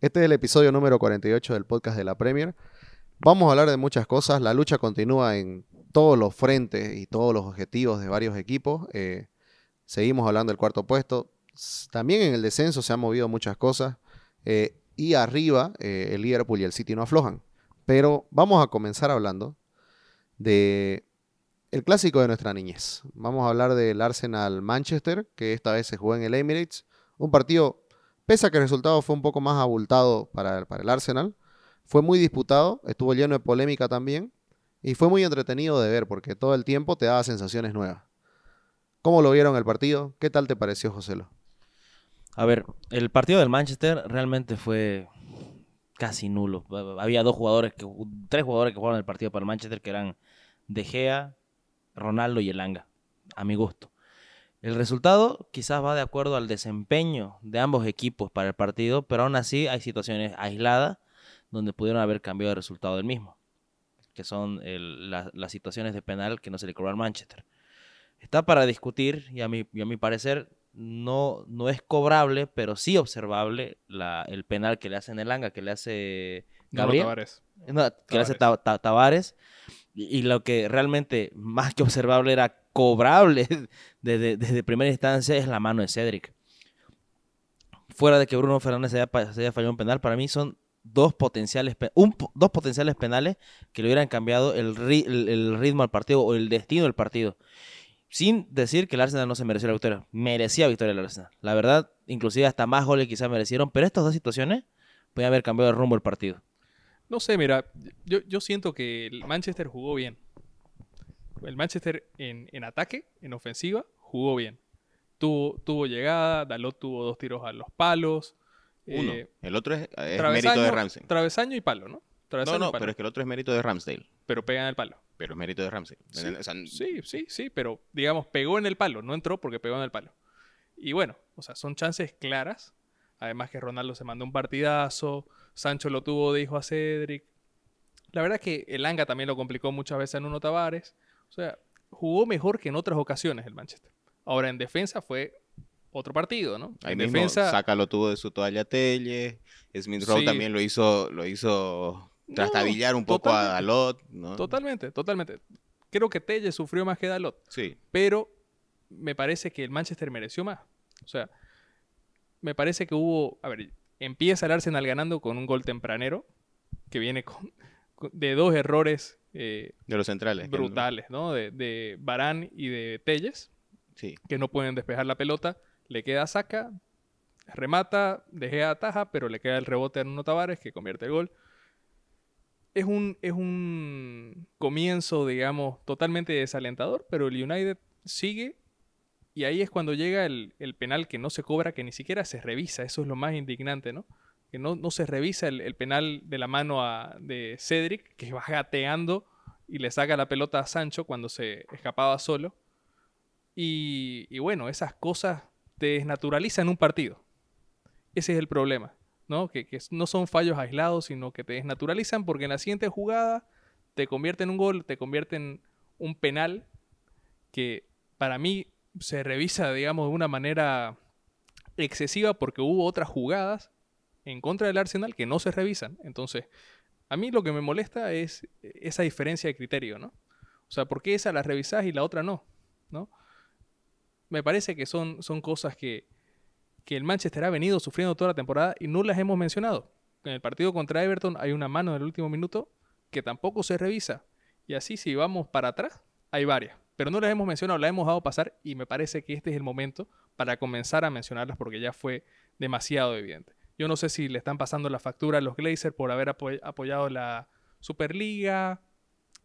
Este es el episodio número 48 del podcast de la Premier. Vamos a hablar de muchas cosas. La lucha continúa en todos los frentes y todos los objetivos de varios equipos. Eh, seguimos hablando del cuarto puesto. También en el descenso se han movido muchas cosas. Eh, y arriba, eh, el Liverpool y el City no aflojan. Pero vamos a comenzar hablando de el clásico de nuestra niñez. Vamos a hablar del Arsenal Manchester, que esta vez se jugó en el Emirates. Un partido, pese a que el resultado fue un poco más abultado para, el Arsenal, fue muy disputado, estuvo lleno de polémica también, y fue muy entretenido de ver porque todo el tiempo te daba sensaciones nuevas. ¿Cómo lo vieron el partido? ¿Qué tal te pareció, Joselo? A ver, el partido del Manchester realmente fue casi nulo. Había dos jugadores, que, tres jugadores que jugaron el partido para el Manchester que eran De Gea, Ronaldo y Elanga, a mi gusto. El resultado quizás va de acuerdo al desempeño de ambos equipos para el partido, pero aún así hay situaciones aisladas donde pudieron haber cambiado el resultado del mismo, que son las situaciones de penal que no se le cobró al Manchester. Está para discutir y a mi, a mi parecer no, no es cobrable, pero sí observable el penal que le hace Elanga, que le hace Gabriel. que le hace Tavares y, lo que realmente más que observable era cobrable desde, primera instancia es la mano de Cedric. Fuera de que Bruno Fernández haya, haya fallado un penal, para mí son dos potenciales, dos potenciales penales que le hubieran cambiado el, el, ritmo al partido o el destino del partido. Sin decir que el Arsenal no se mereció la victoria. Merecía victoria el Arsenal. La verdad, inclusive hasta más goles quizás merecieron, pero estas dos situaciones pueden haber cambiado el rumbo del partido. No sé, mira, yo, yo siento que el Manchester jugó bien. El Manchester en, en ataque, en ofensiva, jugó bien. Tuvo, tuvo llegada, Dalot tuvo dos tiros a los palos. Uno. Eh, el otro es, mérito de Ramsey. Travesaño y palo, ¿no? no, no, pero es que el otro es mérito de Ramsdale. Pero pega en el palo. Pero es mérito de Ramsey. Sí, sí, sí, pero digamos, pegó en el palo, no entró porque pegó en el palo. Y bueno, o sea, son chances claras. Además que Ronaldo se mandó un partidazo. Sancho lo tuvo de hijo a Cedric. La verdad es que el Anga también lo complicó muchas veces en Uno Tavares. O sea, jugó mejor que en otras ocasiones el Manchester. Ahora en defensa fue otro partido, ¿no? Ahí en mismo, defensa Saca lo tuvo de su toalla Telle. Smith Rowe también lo hizo, lo hizo trastabillar un poco a Dalot, ¿no? Totalmente, totalmente. Creo que Telle sufrió más que Dalot. Sí. Pero me parece que el Manchester mereció más. O sea, me parece que hubo, a ver, Empieza el Arsenal ganando con un gol tempranero, que viene con, de dos errores. Eh, de los centrales. Brutales, ¿no? De, de Barán y de Telles. Sí. Que no pueden despejar la pelota. Le queda saca, remata, dejea ataja, pero le queda el rebote a Nuno Tavares que convierte el gol. Es un, es un comienzo, digamos, totalmente desalentador, pero el United sigue y ahí es cuando llega el, penal que no se cobra, que ni siquiera se revisa. Eso es lo más indignante, ¿no? Que no, no se revisa el, penal de la mano de Cedric, que va gateando y le saca la pelota a Sancho cuando se escapaba solo. Y, y bueno, esas cosas te desnaturalizan un partido. Ese es el problema, ¿no? Que, que, no son fallos aislados, sino que te desnaturalizan porque en la siguiente jugada te convierte en un gol, te convierte en un penal que para mí se revisa, digamos, de una manera excesiva porque hubo otras jugadas en contra del Arsenal que no se revisan. Entonces, a mí lo que me molesta es esa diferencia de criterio, ¿no? O sea, ¿por qué esa la revisás y la otra no? ¿No? Me parece que son, son cosas que, que el Manchester ha venido sufriendo toda la temporada y no las hemos mencionado. En el partido contra Everton hay una mano en el último minuto que tampoco se revisa. Y así si vamos para atrás, hay varias pero no las hemos mencionado, las hemos dado pasar y me parece que este es el momento para comenzar a mencionarlas porque ya fue demasiado evidente. Yo no sé si le están pasando la factura a los Glazers por haber apoyado la Superliga,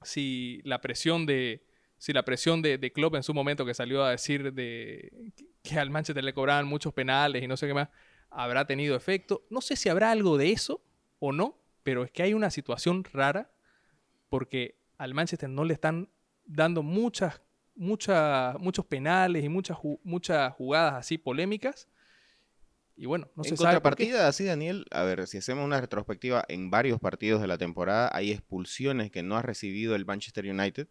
si la presión de si la presión de, Klopp en su momento que salió a decir de que al Manchester le cobraban muchos penales y no sé qué más, habrá tenido efecto. No sé si habrá algo de eso o no, pero es que hay una situación rara porque al Manchester no le están dando muchas muchos penales y muchas, muchas jugadas así polémicas. Y bueno, no en se contrapartida, así Daniel, a ver, si hacemos una retrospectiva en varios partidos de la temporada, hay expulsiones que no ha recibido el Manchester United,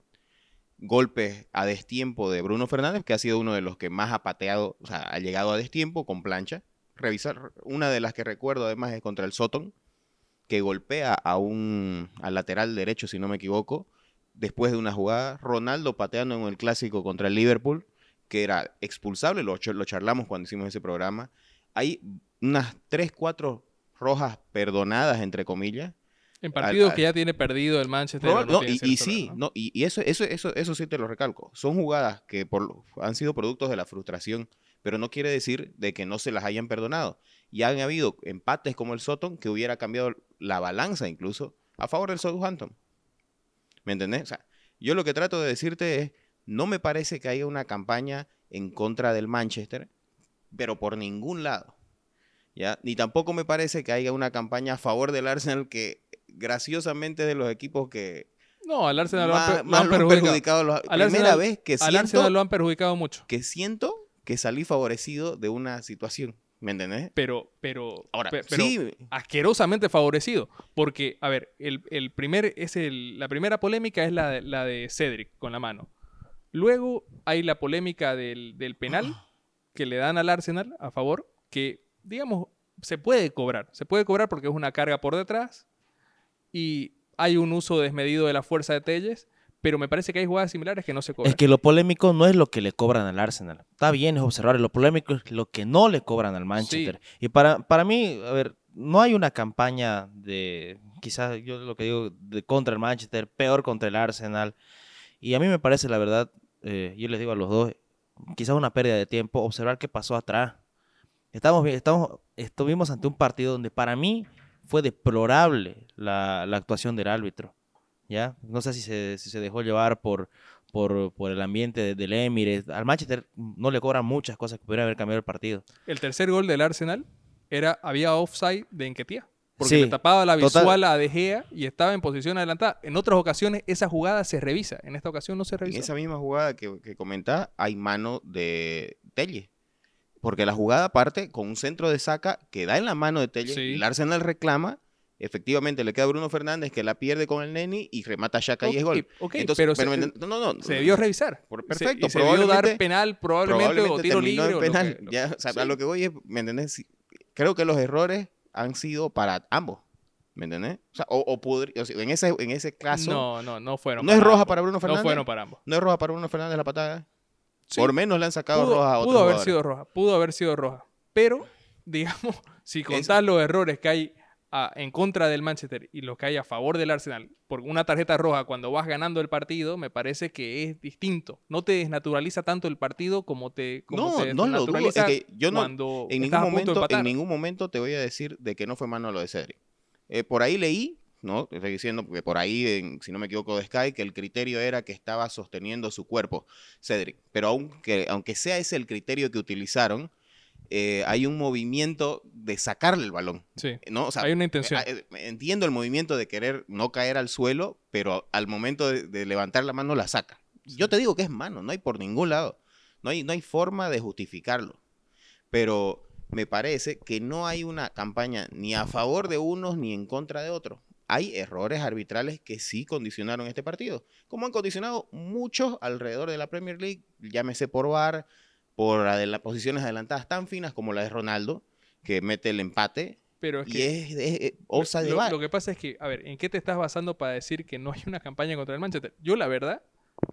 golpes a destiempo de Bruno Fernández, que ha sido uno de los que más ha pateado, o sea, ha llegado a destiempo con plancha, revisar. Una de las que recuerdo además es contra el Soton, que golpea a un al lateral derecho, si no me equivoco, después de una jugada. Ronaldo pateando en el clásico contra el Liverpool, que era expulsable, lo charlamos cuando hicimos ese programa. Hay unas 3, 4 rojas perdonadas, entre comillas. En partidos al- que ya tiene perdido el Manchester. No no, tiene y, sí, no, y, y eso, eso, eso, eso sí te lo recalco. Son jugadas que por, han sido productos de la frustración, pero no quiere decir de que no se las hayan perdonado. Y han habido empates como el Soton que hubiera cambiado la balanza incluso a favor del Southampton. ¿Me entendés? O sea, yo lo que trato de decirte es, no me parece que haya una campaña en contra del Manchester, pero por ningún lado. ¿ya? Ni tampoco me parece que haya una campaña a favor del Arsenal que graciosamente de los equipos que No, al Arsenal lo han, más, lo perjudicado. perjudicado. los- Al primera Arsenal- vez que Al siento, Arsenal lo han perjudicado mucho. que siento que salí favorecido de una situación. ¿Me entendés? Pero, pero, Ahora, pe- pero sí, asquerosamente favorecido. Porque, a ver, el, el primer, es el, la primera polémica es la, de- la de Cedric con la mano. Luego hay la polémica del, del penal que le dan al Arsenal a favor, que, digamos, se puede cobrar. Se puede cobrar porque es una carga por detrás y hay un uso desmedido de la fuerza de Telles, pero me parece que hay jugadas similares que no se cobran. Es que lo polémico no es lo que le cobran al Arsenal. Está bien, es observar. Lo polémico es lo que no le cobran al Manchester. Y para, para mí, a ver, no hay una campaña de, quizás yo lo que digo, de contra el Manchester, peor contra el Arsenal. Y a mí me parece, la verdad, eh, yo les digo a los dos, quizás una pérdida de tiempo, observar qué pasó atrás. Estamos, estamos, estuvimos ante un partido donde para mí fue deplorable la, la actuación del árbitro. ¿ya? No sé si se, si se dejó llevar por, por, por el ambiente de- del Emirates. Al Manchester no le cobran muchas cosas que pudieran haber cambiado el partido. El tercer gol del Arsenal era había offside de Enquetía. Porque Sí, le tapaba la total. visual a De Gea y estaba en posición adelantada. En otras ocasiones esa jugada se revisa. En esta ocasión no se en revisó. esa misma jugada que, que comentás, hay mano de Telle. Porque la jugada parte con un centro de saca que da en la mano de Telle. Sí. El Arsenal reclama. Efectivamente, le queda a Bruno Fernández que la pierde con el Neni y remata a Xhaka y es gol. Ok, ok, Entonces, pero, pero se, ent- no, no, no, se debió revisar. Por- perfecto, se, debió dar penal probablemente, o probablemente tiro libre. en o lo penal. que- lo ya, o sea, sí. a lo que voy es, ¿me entendés? Creo que los errores han sido para ambos. ¿Me entendés? O sea, o, o podri- o sea, en, ese, en ese caso, no, No, no, no fueron. es roja ambos. para Bruno Fernández. No fueron para ambos. es roja para Bruno Fernández la patada. Sí, Por menos le han sacado pudo, roja a otros pudo haber sido roja. Pudo haber sido roja. Pero, digamos, si contás los errores que hay a- en contra del Manchester y los que hay a favor del Arsenal por una tarjeta roja cuando vas ganando el partido, me parece que es distinto. No te desnaturaliza tanto el partido como te, como No, te no lo dudo. Es que yo no, cuando en ningún, momento, en ningún momento te voy a decir de que no fue mano lo de Cedric. Eh, por ahí leí, ¿no? Estoy diciendo, porque por ahí, en- si no me equivoco, de Sky, que el criterio era que estaba sosteniendo su cuerpo, Cedric. Pero aunque, aunque sea ese el criterio que utilizaron, eh, hay un movimiento de sacarle el balón. Sí, ¿no? O sea, hay una intención. eh, eh, Entiendo el movimiento de querer no caer al suelo, pero al momento de, de levantar la mano la saca. Yo te digo que es mano, no hay por ningún lado. No hay, no hay forma de justificarlo. Pero me parece que no hay una campaña ni a favor de unos ni en contra de otros. Hay errores arbitrales que sí condicionaron este partido, como han condicionado muchos alrededor de la Premier League, llámese por VAR, por adela- posiciones adelantadas tan finas como la de Ronaldo, que mete el empate, Pero es y que es, es, es offside de lo, VAR. lo que pasa es que, a ver, ¿en qué te estás basando para decir que no hay una campaña contra el Manchester? Yo, la verdad,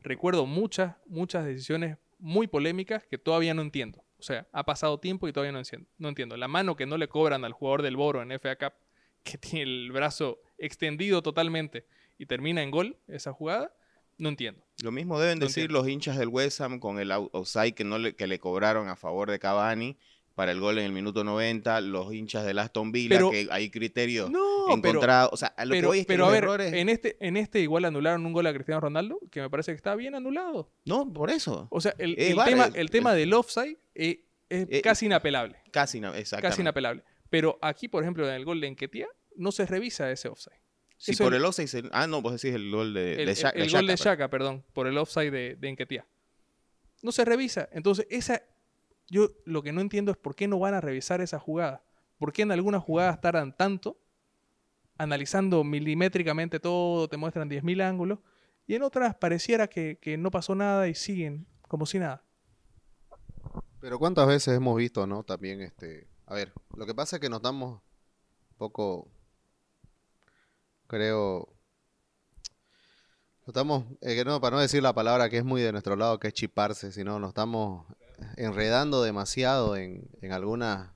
recuerdo muchas, muchas decisiones muy polémicas que todavía no entiendo. O sea, ha pasado tiempo y todavía no entiendo. No entiendo. La mano que no le cobran al jugador del Boro en FA Cup, que tiene el brazo extendido totalmente y termina en gol esa jugada, no entiendo. Lo mismo deben No decir entiendo. los hinchas del West Ham con el out- offside que, no le, que le cobraron a favor de Cavani para el gol en el minuto 90, los hinchas del Aston Villa, Pero- que hay criterios No, encontrados. O sea, a lo que pero, voy es que pero los a ver, errores... en, este, en este igual anularon un gol a Cristiano Ronaldo, que me parece que está bien anulado. No, por eso. O sea, el, tema, el- el tema del offside eh, es Eh, casi inapelable. Casi. Casi inapelable. Pero aquí, por ejemplo, en el gol de Enquetia, no se revisa ese offside. Si eso por el offside... se- Ah, no, vos decís el gol de, El, de el- Sha- el de gol de Shaka, perdón, por el offside de, de Enquetia. No se revisa. Entonces, esa. Yo lo que no entiendo es por qué no van a revisar esa jugada. ¿Por qué en algunas jugadas tardan tanto analizando milimétricamente todo, te muestran 10.000 ángulos, y en otras pareciera que, que no pasó nada y siguen como si nada? Pero cuántas veces hemos visto, ¿no? También este A ver, lo que pasa es que nos damos un poco, creo, estamos, eh, que no, para no decir la palabra que es muy de nuestro lado, que es chiparse, sino nos estamos enredando demasiado en, en algunas...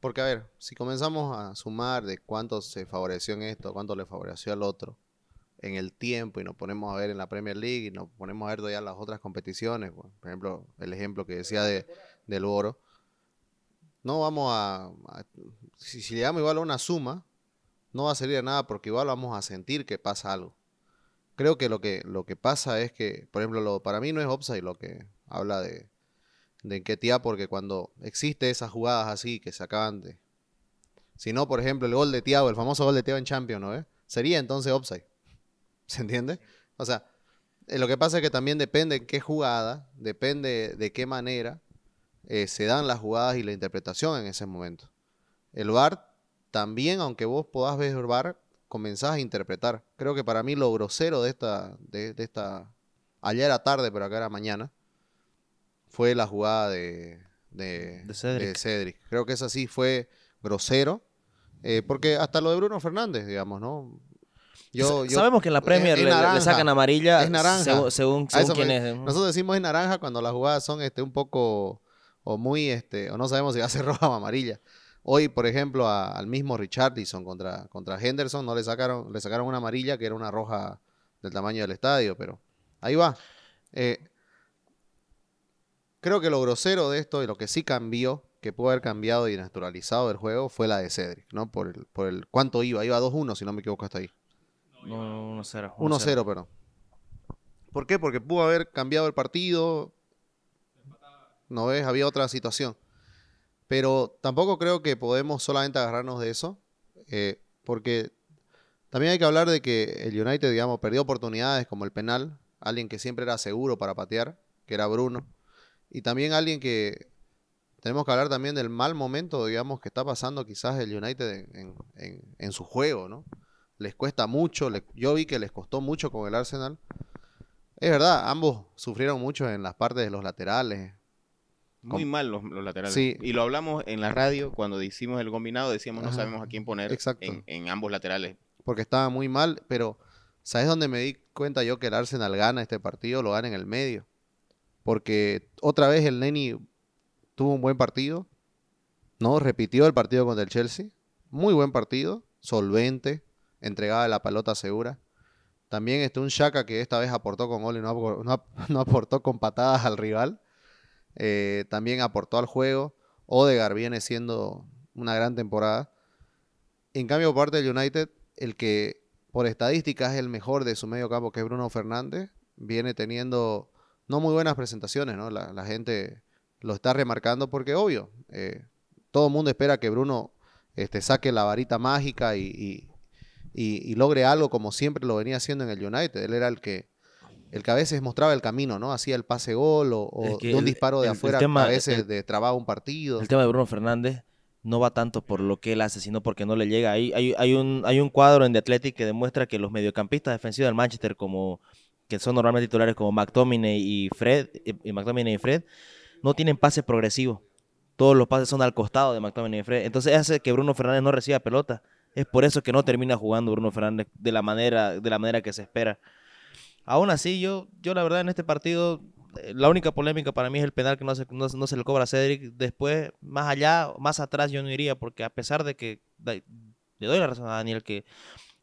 Porque, a ver, si comenzamos a sumar de cuánto se favoreció en esto, cuánto le favoreció al otro, en el tiempo, y nos ponemos a ver en la Premier League, y nos ponemos a ver ya las otras competiciones, por ejemplo, el ejemplo que decía de, del oro, no vamos a, a- si, si llegamos igual a una suma, no va a salir de nada porque igual vamos a sentir que pasa algo. Creo que lo que, lo que pasa es que, por ejemplo, lo, para mí no es offside lo que habla de, de Enquetia, porque cuando existe esas jugadas así que se acaban de... Si no, por ejemplo, el gol de Thiago, el famoso gol de Thiago en Champions, ¿no? ves? Sería entonces offside. ¿Se entiende? O sea, eh, lo que pasa es que también depende en qué jugada, depende de qué manera eh, se dan las jugadas y la interpretación en ese momento. El VAR también, aunque vos podás ver el VAR, comenzás a interpretar. Creo que para mí lo grosero de esta, de, de esta, ayer era tarde, pero acá era mañana, fue la jugada de, de, De Cedric. Cedric. Creo que esa sí fue grosero, eh, porque hasta lo de Bruno Fernández, digamos, ¿no? Yo, yo- Sabemos que en la Premier es le- le, le naranja, sacan amarilla es naranja. según, según, según quién me- es. Nosotros decimos en naranja cuando las jugadas son este, un poco o muy, este, o no sabemos si va a ser roja o amarilla. Hoy, por ejemplo, a- al mismo Richardson contra, contra Henderson no le sacaron, le sacaron una amarilla que era una roja del tamaño del estadio, pero ahí va. Eh, creo que lo grosero de esto y lo que sí cambió, que pudo haber cambiado y naturalizado el juego, fue la de Cedric, ¿no? Por el, por el cuánto iba, iba 2-1, si no me equivoco hasta ahí. No, 1-0. 1-0, perdón. ¿Por qué? Porque pudo haber cambiado el partido. No ves, había otra situación. Pero tampoco creo que podemos solamente agarrarnos de eso. eh, porque también hay que hablar de que el United, digamos, perdió oportunidades como el penal. Alguien que siempre era seguro para patear, que era Bruno. Y también alguien que tenemos que hablar también del mal momento, digamos, que está pasando quizás el United en, en- en- su juego, ¿no? Les cuesta mucho, yo vi que les costó mucho con el Arsenal. Es verdad, ambos sufrieron mucho en las partes de los laterales. Muy Com- mal los, los laterales. Sí. Y lo hablamos en la radio cuando hicimos el combinado, decíamos no sabemos a quién poner en, en ambos laterales. porque estaba muy mal, pero ¿sabes dónde me di cuenta yo que el Arsenal gana este partido? Lo gana en el medio. Porque otra vez el Neni tuvo un buen partido, ¿no? Repitió el partido contra el Chelsea. Muy buen partido, solvente, entregaba la pelota segura. También este, un Shaka que esta vez aportó con gol y no, no ap- no aportó con patadas al rival. Eh, también aportó al juego. Odegar viene siendo una gran temporada. En cambio, por parte del United, el que por estadísticas es el mejor de su medio campo, que es Bruno Fernández, viene teniendo no muy buenas presentaciones, ¿no? La, gente lo está remarcando porque, obvio, eh, todo el mundo espera que Bruno este, saque la varita mágica y- y- y logre algo como siempre lo venía haciendo en el United. Él era el que, el que a veces mostraba el camino, ¿no? Hacía el pase gol o, o Es que de un el- disparo de el- el afuera tema- a veces destrababa un partido. El tema de Bruno Fernández no va tanto por lo que él hace, sino porque no le llega. Hay, hay, hay, un, hay un cuadro en The Athletic que demuestra que los mediocampistas defensivos del Manchester, como que son normalmente titulares como McTominay y Fred, y, y McTominay y Fred, no tienen pases progresivos. Todos los pases son al costado de McTominay y Fred. Entonces hace que Bruno Fernández no reciba pelota. Es por eso que no termina jugando Bruno Fernández de la manera, de la manera que se espera. Aún así, yo, yo la verdad en este partido, eh, la única polémica para mí es el penal que no se, no, no se le cobra a Cedric. Después, más allá, más atrás yo no iría, porque a pesar de que le doy la razón a Daniel que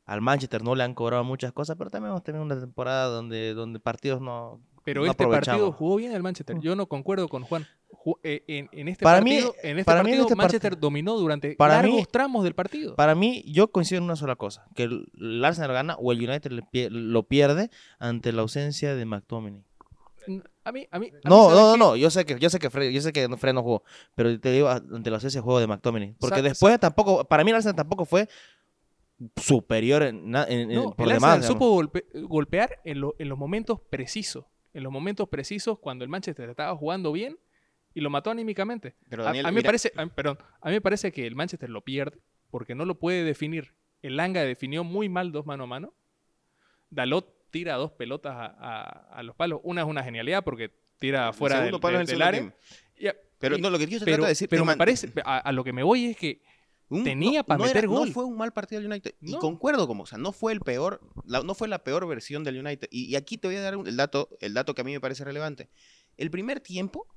al Manchester no le han cobrado muchas cosas, pero también hemos tenido una temporada donde, donde partidos no... Pero no este partido jugó bien el Manchester. Yo no concuerdo con Juan. Ju- eh, en, en este Para mí- partido, en este para mí en partido este Manchester part- dominó durante para mí- largos tramos del partido. Para mí, yo coincido en una sola cosa, que el, Arsenal gana o el United lo pierde ante la ausencia de McTominay. A mí, a mí, a mí, No, ¿sabes no, no, no, yo sé que yo sé que Fred, yo sé que no- Fred no jugó, pero te digo ante la ausencia de juego de McTominay, porque Sa- después tampoco para mí el Arsenal tampoco fue superior en, en- en- No, por el demás. Supo golpe- golpear en, lo- en los momentos precisos. En los momentos precisos cuando el Manchester estaba jugando bien y lo mató anímicamente. Pero A- Daniel, a, mí me parece, a- perdón, a mí me parece que el Manchester lo pierde porque no lo puede definir. El Langa definió muy mal dos mano a mano. Dalot tira dos pelotas a, los palos. Una es una genialidad porque tira fuera del, palo área. Pero no, lo que yo pero, trato de decir... pero te me man- parece, a, a lo que me voy es que un- tenía no- para no era- meter gol. No fue un mal partido del United. Y No. concuerdo como, o sea, no fue el peor, la- no fue la peor versión del United. Y, y aquí te voy a dar un- el dato, el dato que a mí me parece relevante. El primer tiempo,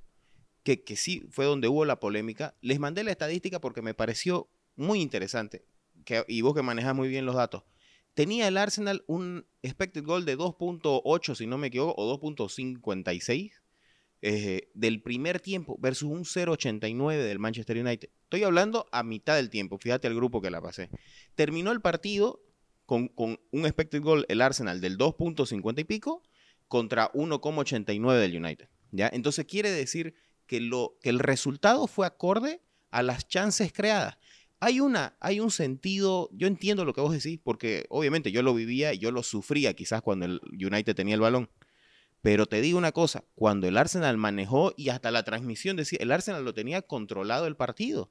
que, que sí fue donde hubo la polémica, les mandé la estadística porque me pareció muy interesante. Que, y vos que manejas muy bien los datos. Tenía el Arsenal un expected goal de 2.8, si no me equivoco, o 2.56 eh, del primer tiempo versus un 0.89 del Manchester United. Estoy hablando a mitad del tiempo, fíjate el grupo que la pasé. Terminó el partido con, un expected el Arsenal, del 2.50 y pico contra 1.89 del United. ¿ya? Entonces quiere decir que, que el resultado fue acorde a las chances creadas. Hay, una, hay un sentido, yo entiendo lo que vos decís, porque obviamente yo lo vivía y yo lo sufría quizás cuando el United tenía el balón. Pero te digo una cosa, cuando el Arsenal manejó y hasta la transmisión decía, el Arsenal lo tenía controlado el partido.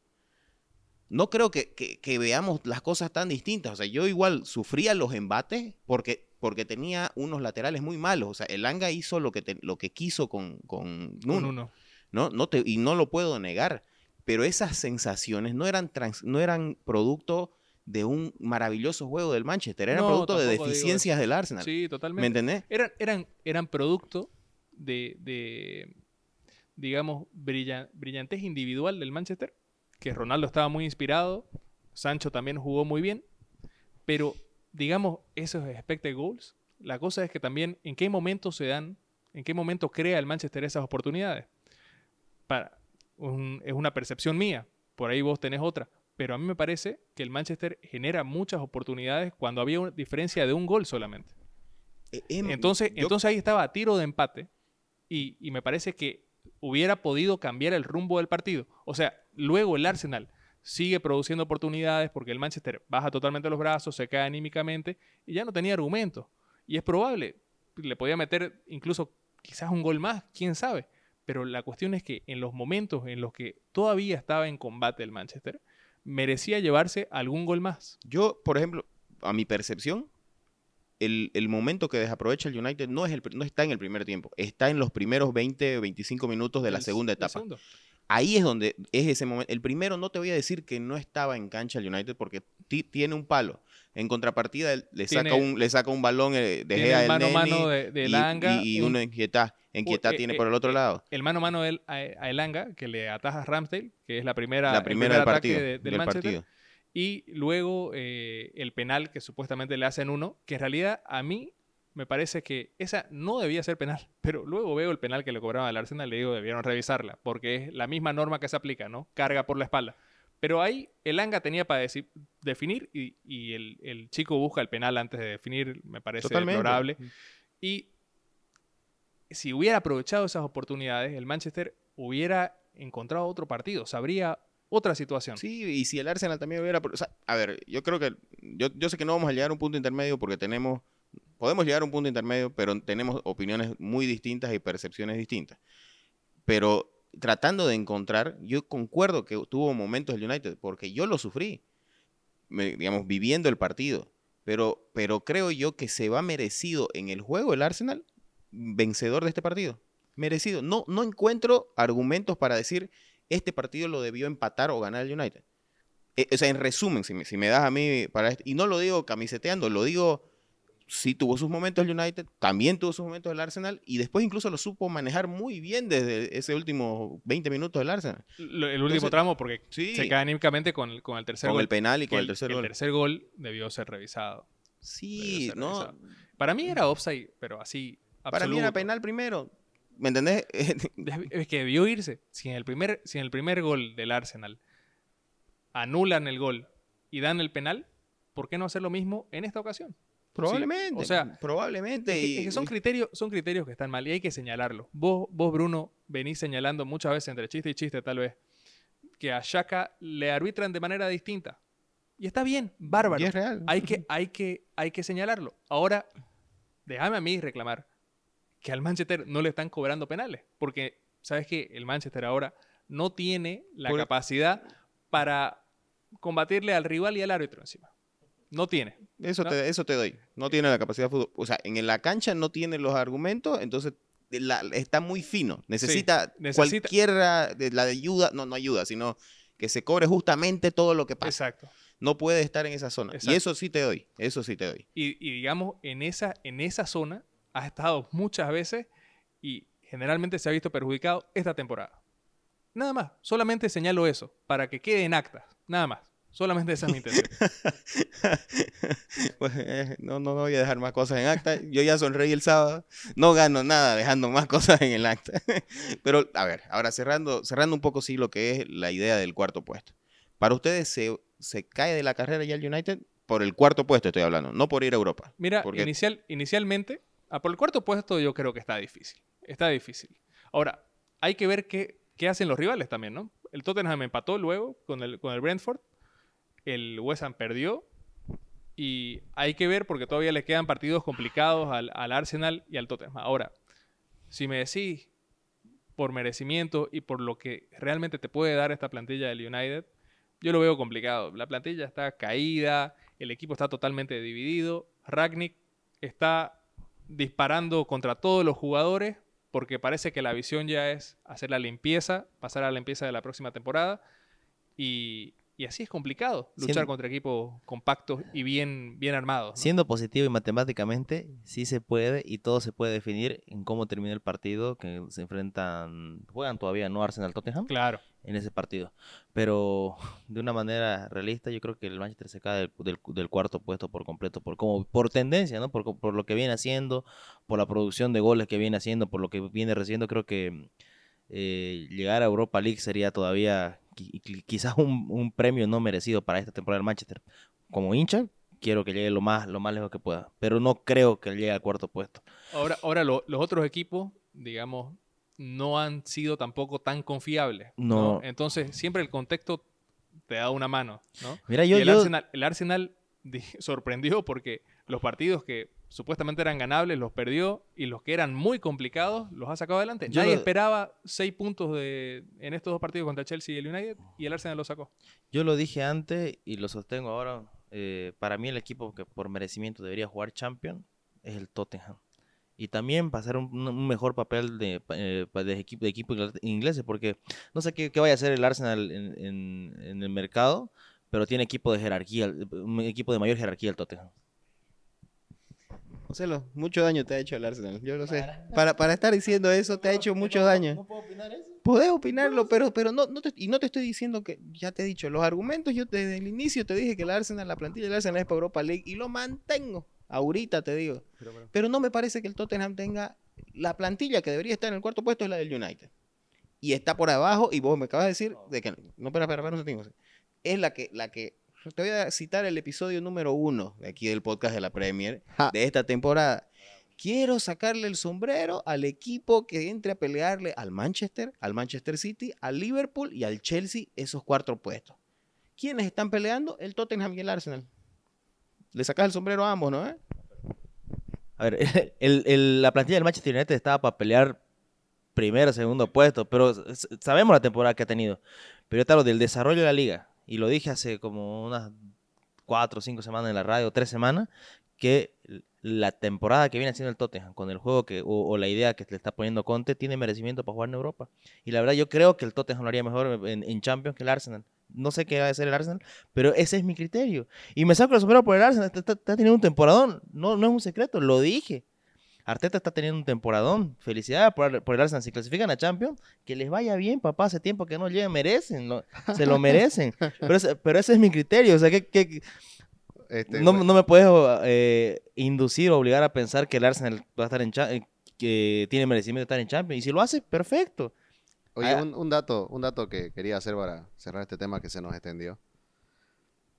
No creo que, que- que veamos las cosas tan distintas. O sea, yo igual sufría los embates porque, porque tenía unos laterales muy malos. O sea, el Anga hizo lo que, te- lo que quiso con, con con Nuno. uno. ¿no? No te, y no lo puedo negar. Pero esas sensaciones no eran, trans- no eran producto de un maravilloso juego del Manchester, eran No, producto de deficiencias del Arsenal. Sí, ¿Me totalmente. entendés? Eran, eran, eran producto de, de, digamos, brilla- brillantez individual del Manchester, que Ronaldo estaba muy inspirado, Sancho también jugó muy bien, pero, digamos, esos expected goals, la cosa es que también en qué momento se dan, en qué momento crea el Manchester esas oportunidades. Para, un- es una percepción mía, por ahí vos tenés otra, pero a mí me parece que el Manchester genera muchas oportunidades cuando había una diferencia de un gol solamente. Eh, em, Entonces, yo- entonces ahí estaba a tiro de empate y, y me parece que hubiera podido cambiar el rumbo del partido. O sea, luego el Arsenal sigue produciendo oportunidades porque el Manchester baja totalmente los brazos, se cae anímicamente y ya no tenía argumento. Y es probable, le podía meter incluso quizás un gol más, quién sabe. Pero la cuestión es que en los momentos en los que todavía estaba en combate el Manchester, merecía llevarse algún gol más. Yo, por ejemplo, a mi percepción, el, el momento que desaprovecha el United no, es el, no está en el primer tiempo, está en los primeros 20 o 25 minutos de la El- segunda etapa. Ahí es donde es ese momento. El primero no te voy a decir que no estaba en cancha el United porque ti- tiene un palo. En contrapartida, le saca, un, le saca un balón eh, de Gea del mano Neni mano de, de y, Elanga, y, y un- uno en. En Quietá eh, tiene eh, por el otro eh, lado. el mano a mano del- a, a Elanga, que le ataja a Ramsdale, que es la primera, La el primera primer del partido. de- del del Manchester. partido. Y luego eh, el penal que supuestamente le hacen uno, que en realidad a mí me parece que esa no debía ser penal. Pero luego veo el penal que le cobraban al Arsenal y le digo, debieron revisarla, porque es la misma norma que se aplica, ¿no? Carga por la espalda. Pero ahí el Anga tenía para deci- definir y, y el, el chico busca el penal antes de definir, me parece Totalmente. deplorable. Y si hubiera aprovechado esas oportunidades, el Manchester hubiera encontrado otro partido, sabría otra situación. Sí, y si el Arsenal también hubiera... o sea, a ver, yo creo que... Yo, sé que no vamos a llegar a un punto intermedio porque tenemos... Podemos llegar a un punto intermedio, pero tenemos opiniones muy distintas y percepciones distintas. Pero tratando de encontrar, yo concuerdo que tuvo momentos el United, porque yo lo sufrí, me- digamos, viviendo el partido. Pero, pero creo yo que se va merecido en el juego el Arsenal vencedor de este partido. Merecido. No, no encuentro argumentos para decir este partido lo debió empatar o ganar el United. Eh, o sea, en resumen, si me, si me das a mí para esto, y no lo digo camiseteando, lo digo, sí tuvo sus momentos el United, también tuvo sus momentos el Arsenal, y después incluso lo supo manejar muy bien desde ese último 20 minutos del Arsenal. Lo- el último Entonces, tramo, porque Sí, se cae anímicamente con, el- con el tercer con gol. el penal y con el tercer el gol. tercer gol debió ser revisado. Sí, ser no, revisado. Para mí era offside, pero así. Para mí era penal primero. ¿Me entendés? Es que debió irse. Si en el primer, si en el primer gol del Arsenal anulan el gol y dan el penal, ¿por qué no hacer lo mismo en esta ocasión? probablemente. o sea, probablemente. Es que, y- es que son, criterios, son criterios que están mal y hay que señalarlo. Vos, vos, Bruno, venís señalando muchas veces entre chiste y chiste, tal vez, que a Shaka le arbitran de manera distinta. Y está bien, bárbaro. y es real. Hay que, hay, que, hay que señalarlo. Ahora, déjame a mí reclamar que al Manchester no le están cobrando penales. Porque, ¿sabes qué? El Manchester ahora no tiene la Por- capacidad para combatirle al rival y al árbitro encima. No tiene. Eso, ¿no? te, eso te doy. No tiene la capacidad de fútbol. O sea, en la cancha no tiene los argumentos, entonces la- está muy fino. Necesita, necesita- cualquiera de la ayuda, no, no ayuda, sino que se cobre justamente todo lo que pasa. Exacto. No puede estar en esa zona. Exacto. Y eso sí te doy, eso sí te doy. Y, y digamos, en esa, en esa zona has estado muchas veces y generalmente se ha visto perjudicado esta temporada. Nada más, solamente señalo eso, para que quede en actas, nada más. Solamente esa es mi intención. Pues, eh, no, no, no voy a dejar más cosas en acta. Yo ya sonreí el sábado. No gano nada dejando más cosas en el acta. Pero, a ver, ahora cerrando, cerrando un poco sí lo que es la idea del cuarto puesto. Para ustedes se, se cae de la carrera ya el United por el cuarto puesto estoy hablando, no por ir a Europa. Mira, Porque- inicial, inicialmente, ah, por el cuarto puesto yo creo que está difícil. Está difícil. Ahora, hay que ver qué, qué hacen los rivales también, ¿no? El Tottenham empató luego con el, con el Brentford. El West Ham perdió. Y hay que ver porque todavía le quedan partidos complicados al, al Arsenal y al Tottenham. Ahora, si me decís por merecimiento y por lo que realmente te puede dar esta plantilla del United, yo lo veo complicado. La plantilla está caída, el equipo está totalmente dividido. Ragnick está disparando contra todos los jugadores porque parece que la visión ya es hacer la limpieza, pasar a la limpieza de la próxima temporada. Y, y así es complicado luchar Siendo- contra equipos compactos y bien, bien armados. ¿no? Siendo positivo y matemáticamente, sí se puede y todo se puede definir en cómo termina el partido que se enfrentan, juegan todavía, ¿no? Arsenal Tottenham Claro. en ese partido. Pero de una manera realista, yo creo que el Manchester se cae del, del- del cuarto puesto por completo, por como por tendencia, ¿no? Por, por lo que viene haciendo, por la producción de goles que viene haciendo, por lo que viene recibiendo, creo que eh, llegar a Europa League sería todavía qui- qui- quizás un, un premio no merecido para esta temporada del Manchester. Como hincha, quiero que llegue lo más, lo más lejos que pueda, pero no creo que llegue al cuarto puesto. Ahora, ahora lo- los otros equipos, digamos, no han sido tampoco tan confiables. No. Entonces, siempre el contexto te da una mano, ¿no? Mira, Y yo, el, yo- Arsenal, el Arsenal di- sorprendió porque los partidos que supuestamente eran ganables los perdió y los que eran muy complicados los ha sacado adelante. Yo Nadie lo- esperaba seis puntos de, en estos dos partidos contra Chelsea y el United y el Arsenal lo sacó. Yo lo dije antes y lo sostengo ahora. eh, para mí el equipo que por merecimiento debería jugar Champion es el Tottenham. Y también pasar un, un mejor papel de, eh, de equipo, de equipo ingl- inglés, porque no sé qué, qué vaya a hacer el Arsenal en, en- en el mercado, pero tiene equipo de jerarquía, un equipo de mayor jerarquía el Tottenham. Marcelo, mucho daño te ha hecho el Arsenal, yo lo sé. Para, para estar diciendo eso te ha hecho mucho daño. puedo opinar eso? Podés opinarlo, pero, pero no, no te, y no te estoy diciendo que, ya te he dicho, los argumentos, yo desde el inicio te dije que el Arsenal, la plantilla del Arsenal es para Europa League y lo mantengo. Ahorita te digo. Pero no me parece que el Tottenham tenga la plantilla que debería estar en el cuarto puesto es la del United. Y está por abajo y vos me acabas de decir de que no, espera, espera, espera un segundo. Es la que, la que te voy a citar el episodio número uno de aquí del podcast de la Premier Ja. de esta temporada. Quiero sacarle el sombrero al equipo que entre a pelearle al Manchester, al Manchester City, al Liverpool y al Chelsea esos cuatro puestos. ¿Quiénes están peleando? El Tottenham y el Arsenal. Le sacas el sombrero a ambos, ¿no? eh? A ver, el- el- la plantilla del Manchester United estaba para pelear primero, segundo puesto, pero sabemos la temporada que ha tenido. Pero yo te hablo del desarrollo de la liga, y lo dije hace como unas cuatro o cinco semanas en la radio, tres semanas, que la temporada que viene haciendo el Tottenham, con el juego que, o, la idea que le está poniendo Conte, tiene merecimiento para jugar en Europa. Y la verdad, yo creo que el Tottenham lo haría mejor en, Champions que el Arsenal. No sé qué va a hacer el Arsenal, pero ese es mi criterio. Y me saco el sombrero por el Arsenal. Está teniendo un temporadón. No, no es un secreto, lo dije. Arteta está teniendo un temporadón. Felicidades por, por el Arsenal. Si clasifican a Champions, que les vaya bien, papá. Hace tiempo que no llegan, merecen. lo- se lo merecen. Pero ese, pero ese es mi criterio. O sea, que, que- Este, no, bueno, no me puedes eh, inducir o obligar a pensar que el Arsenal va a estar en eh, que tiene merecimiento de estar en Champions. Y si lo hace, perfecto. Oye, Ah. un, un dato, un dato que quería hacer para cerrar este tema que se nos extendió.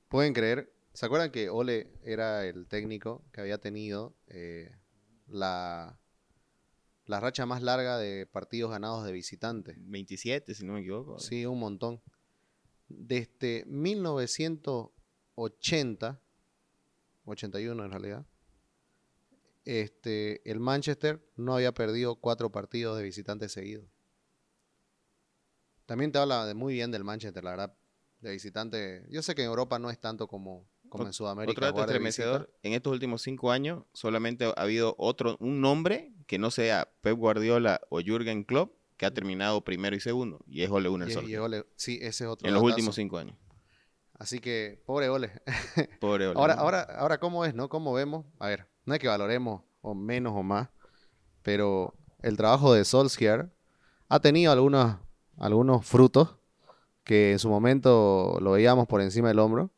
Pueden creer, ¿se acuerdan que Ole era el técnico que había tenido eh, la, la racha más larga de partidos ganados de visitantes? 27, si no me equivoco. Sí, un montón. Desde 1980, 81 en realidad, este, el Manchester no había perdido cuatro partidos de visitantes seguidos. También te habla de muy bien del Manchester, la verdad, de visitante. Yo sé que en Europa no es tanto como, como en Sudamérica. Otro dato estremecedor, en estos últimos cinco años solamente ha habido otro, un nombre que no sea Pep Guardiola o Jürgen Klopp que ha terminado primero y segundo. Y es Ole Gunnar Y- y Solskjaer. Ole- sí, ese es otro En los datazo. últimos cinco años. Así que, pobre Ole. Pobre Ole. Ahora, ¿no? ahora, ahora, ¿cómo es, no? ¿Cómo vemos? A ver, no es que valoremos o menos o más, pero el trabajo de Solskjaer ha tenido algunos, algunos frutos que en su momento lo veíamos por encima del hombro.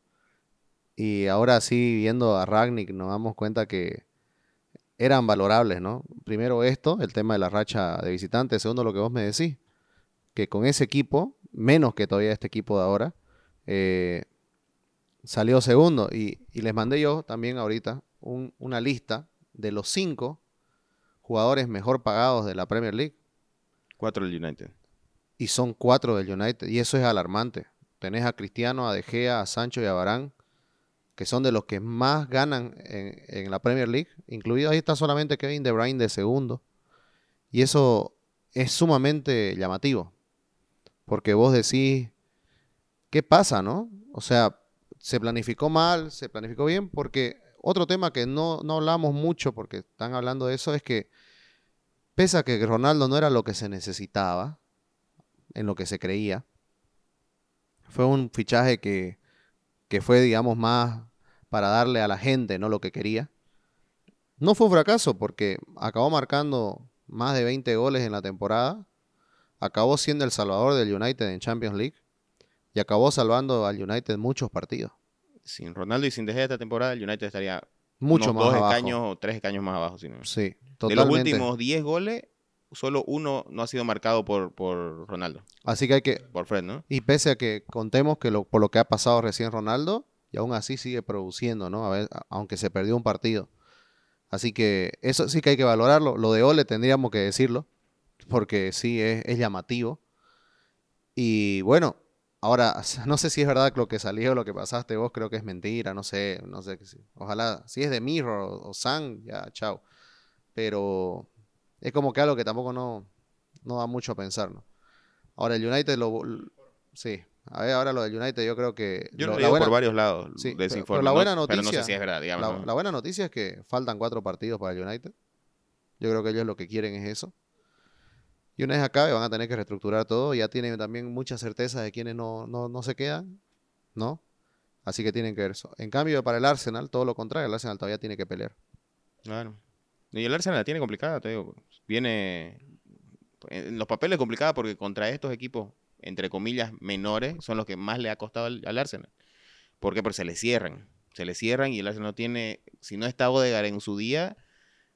Y ahora sí, viendo a Ragnick, nos damos cuenta que eran valorables, ¿no? Primero esto, el tema de la racha de visitantes. Segundo, lo que vos me decís, que con ese equipo, menos que todavía este equipo de ahora, eh, salió segundo. Y, y les mandé yo también ahorita un- una lista de los cinco jugadores mejor pagados de la Premier League. Cuatro del United. Y son cuatro del United. Y eso es alarmante. Tenés a Cristiano, a De Gea, a Sancho y a Barán, que son de los que más ganan en, la Premier League. Incluido ahí está solamente Kevin De Bruyne de segundo. Y eso es sumamente llamativo. Porque vos decís, ¿qué pasa, no? O sea, se planificó mal, se planificó bien, porque otro tema que no, no hablamos mucho, porque están hablando de eso, es que pese a que Ronaldo no era lo que se necesitaba, en lo que se creía, fue un fichaje que, que fue, digamos, más para darle a la gente, no lo que quería. No fue un fracaso, porque acabó marcando más de 20 goles en la temporada, acabó siendo el salvador del United en Champions League y acabó salvando al United muchos partidos. Sin Ronaldo y sin De esta temporada, el United estaría Mucho unos más dos abajo. escaños o tres escaños más abajo. si no- Sí, De los totalmente. últimos 10 goles, solo uno no ha sido marcado por, por Ronaldo, Así que hay que, por Fred, ¿no? y pese a que contemos que lo, por lo que ha pasado recién Ronaldo, y aún así sigue produciendo, ¿no? A ver, aunque se perdió un partido. Así que eso sí que hay que valorarlo. Lo de Ole tendríamos que decirlo, porque sí es, llamativo. Y bueno, ahora no sé si es verdad lo que salió, lo que pasaste vos, creo que es mentira, no sé, no sé. Ojalá, si es de Mirror o, o San, ya, chao. Pero es como que algo que tampoco no, no da mucho a pensar, ¿no? Ahora el United lo... Sí, a ver, ahora lo del United yo creo que... Yo lo- lo buena- por varios lados Sí, pero- pero la buena Pero no sé noticia- si es verdad, digamos. La, buena noticia es que faltan cuatro partidos para el United. Yo creo que ellos lo que quieren es eso. Y una vez acabe van a tener que reestructurar todo. Ya tienen también mucha certeza de quienes no, no, no se quedan, ¿no? Así que tienen que ver eso. En cambio, para el Arsenal, todo lo contrario, el Arsenal todavía tiene que pelear. Claro. Y el Arsenal la tiene complicada, te digo. Viene en los papeles complicada porque contra estos equipos, entre comillas, menores, son los que más le ha costado al, al Arsenal. ¿Por qué? Porque se le cierran. Se le cierran y el Arsenal no tiene, si no está Odegaard en su día,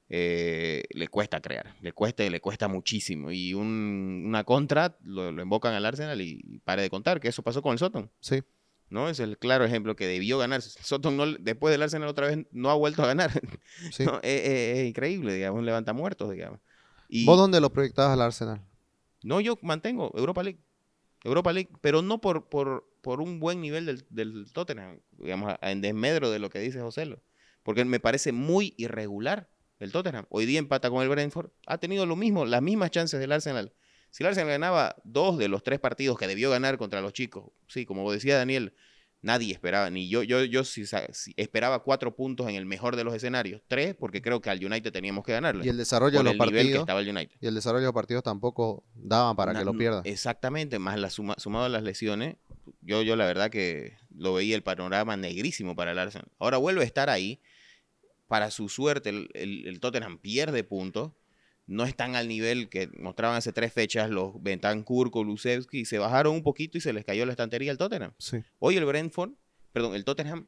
eh, le cuesta crear. Le cuesta, le cuesta muchísimo. Y un- una contra lo, lo invocan al Arsenal y, y pare de contar, que eso pasó con el Soton. Sí. ¿no? Es el claro ejemplo que debió ganar. Soton no, después del Arsenal otra vez no ha vuelto a ganar. sí. No, es, es- es increíble, digamos, un levanta muertos, digamos. Y ¿Vos dónde lo proyectabas al Arsenal? no, yo mantengo Europa League. Europa League, pero no por, por, por un buen nivel del, del Tottenham, digamos, en desmedro de lo que dice José. Porque me parece muy irregular el Tottenham. Hoy día empata con el Brentford. Ha tenido lo mismo, las mismas chances del Arsenal. Si el Arsenal ganaba dos de los tres partidos que debió ganar contra los chicos, sí, como decía Daniel, nadie esperaba, ni yo, yo, yo sa- sí esperaba cuatro puntos en el mejor de los escenarios, tres, porque creo que al United teníamos que ganarle. Y el desarrollo de los partidos. estaba el United. Y el desarrollo de los partidos tampoco daban para que lo pierda. Exactamente, más la suma, sumado a las lesiones, yo, yo la verdad que lo veía el panorama negrísimo para el Arsenal. Ahora vuelve a estar ahí. Para su suerte, el, el- el Tottenham pierde puntos. No están al nivel que mostraban hace tres fechas los Bentancur, Kulusevski, y se bajaron un poquito y se les cayó la estantería al Tottenham. Sí. Hoy el Brentford, perdón, el Tottenham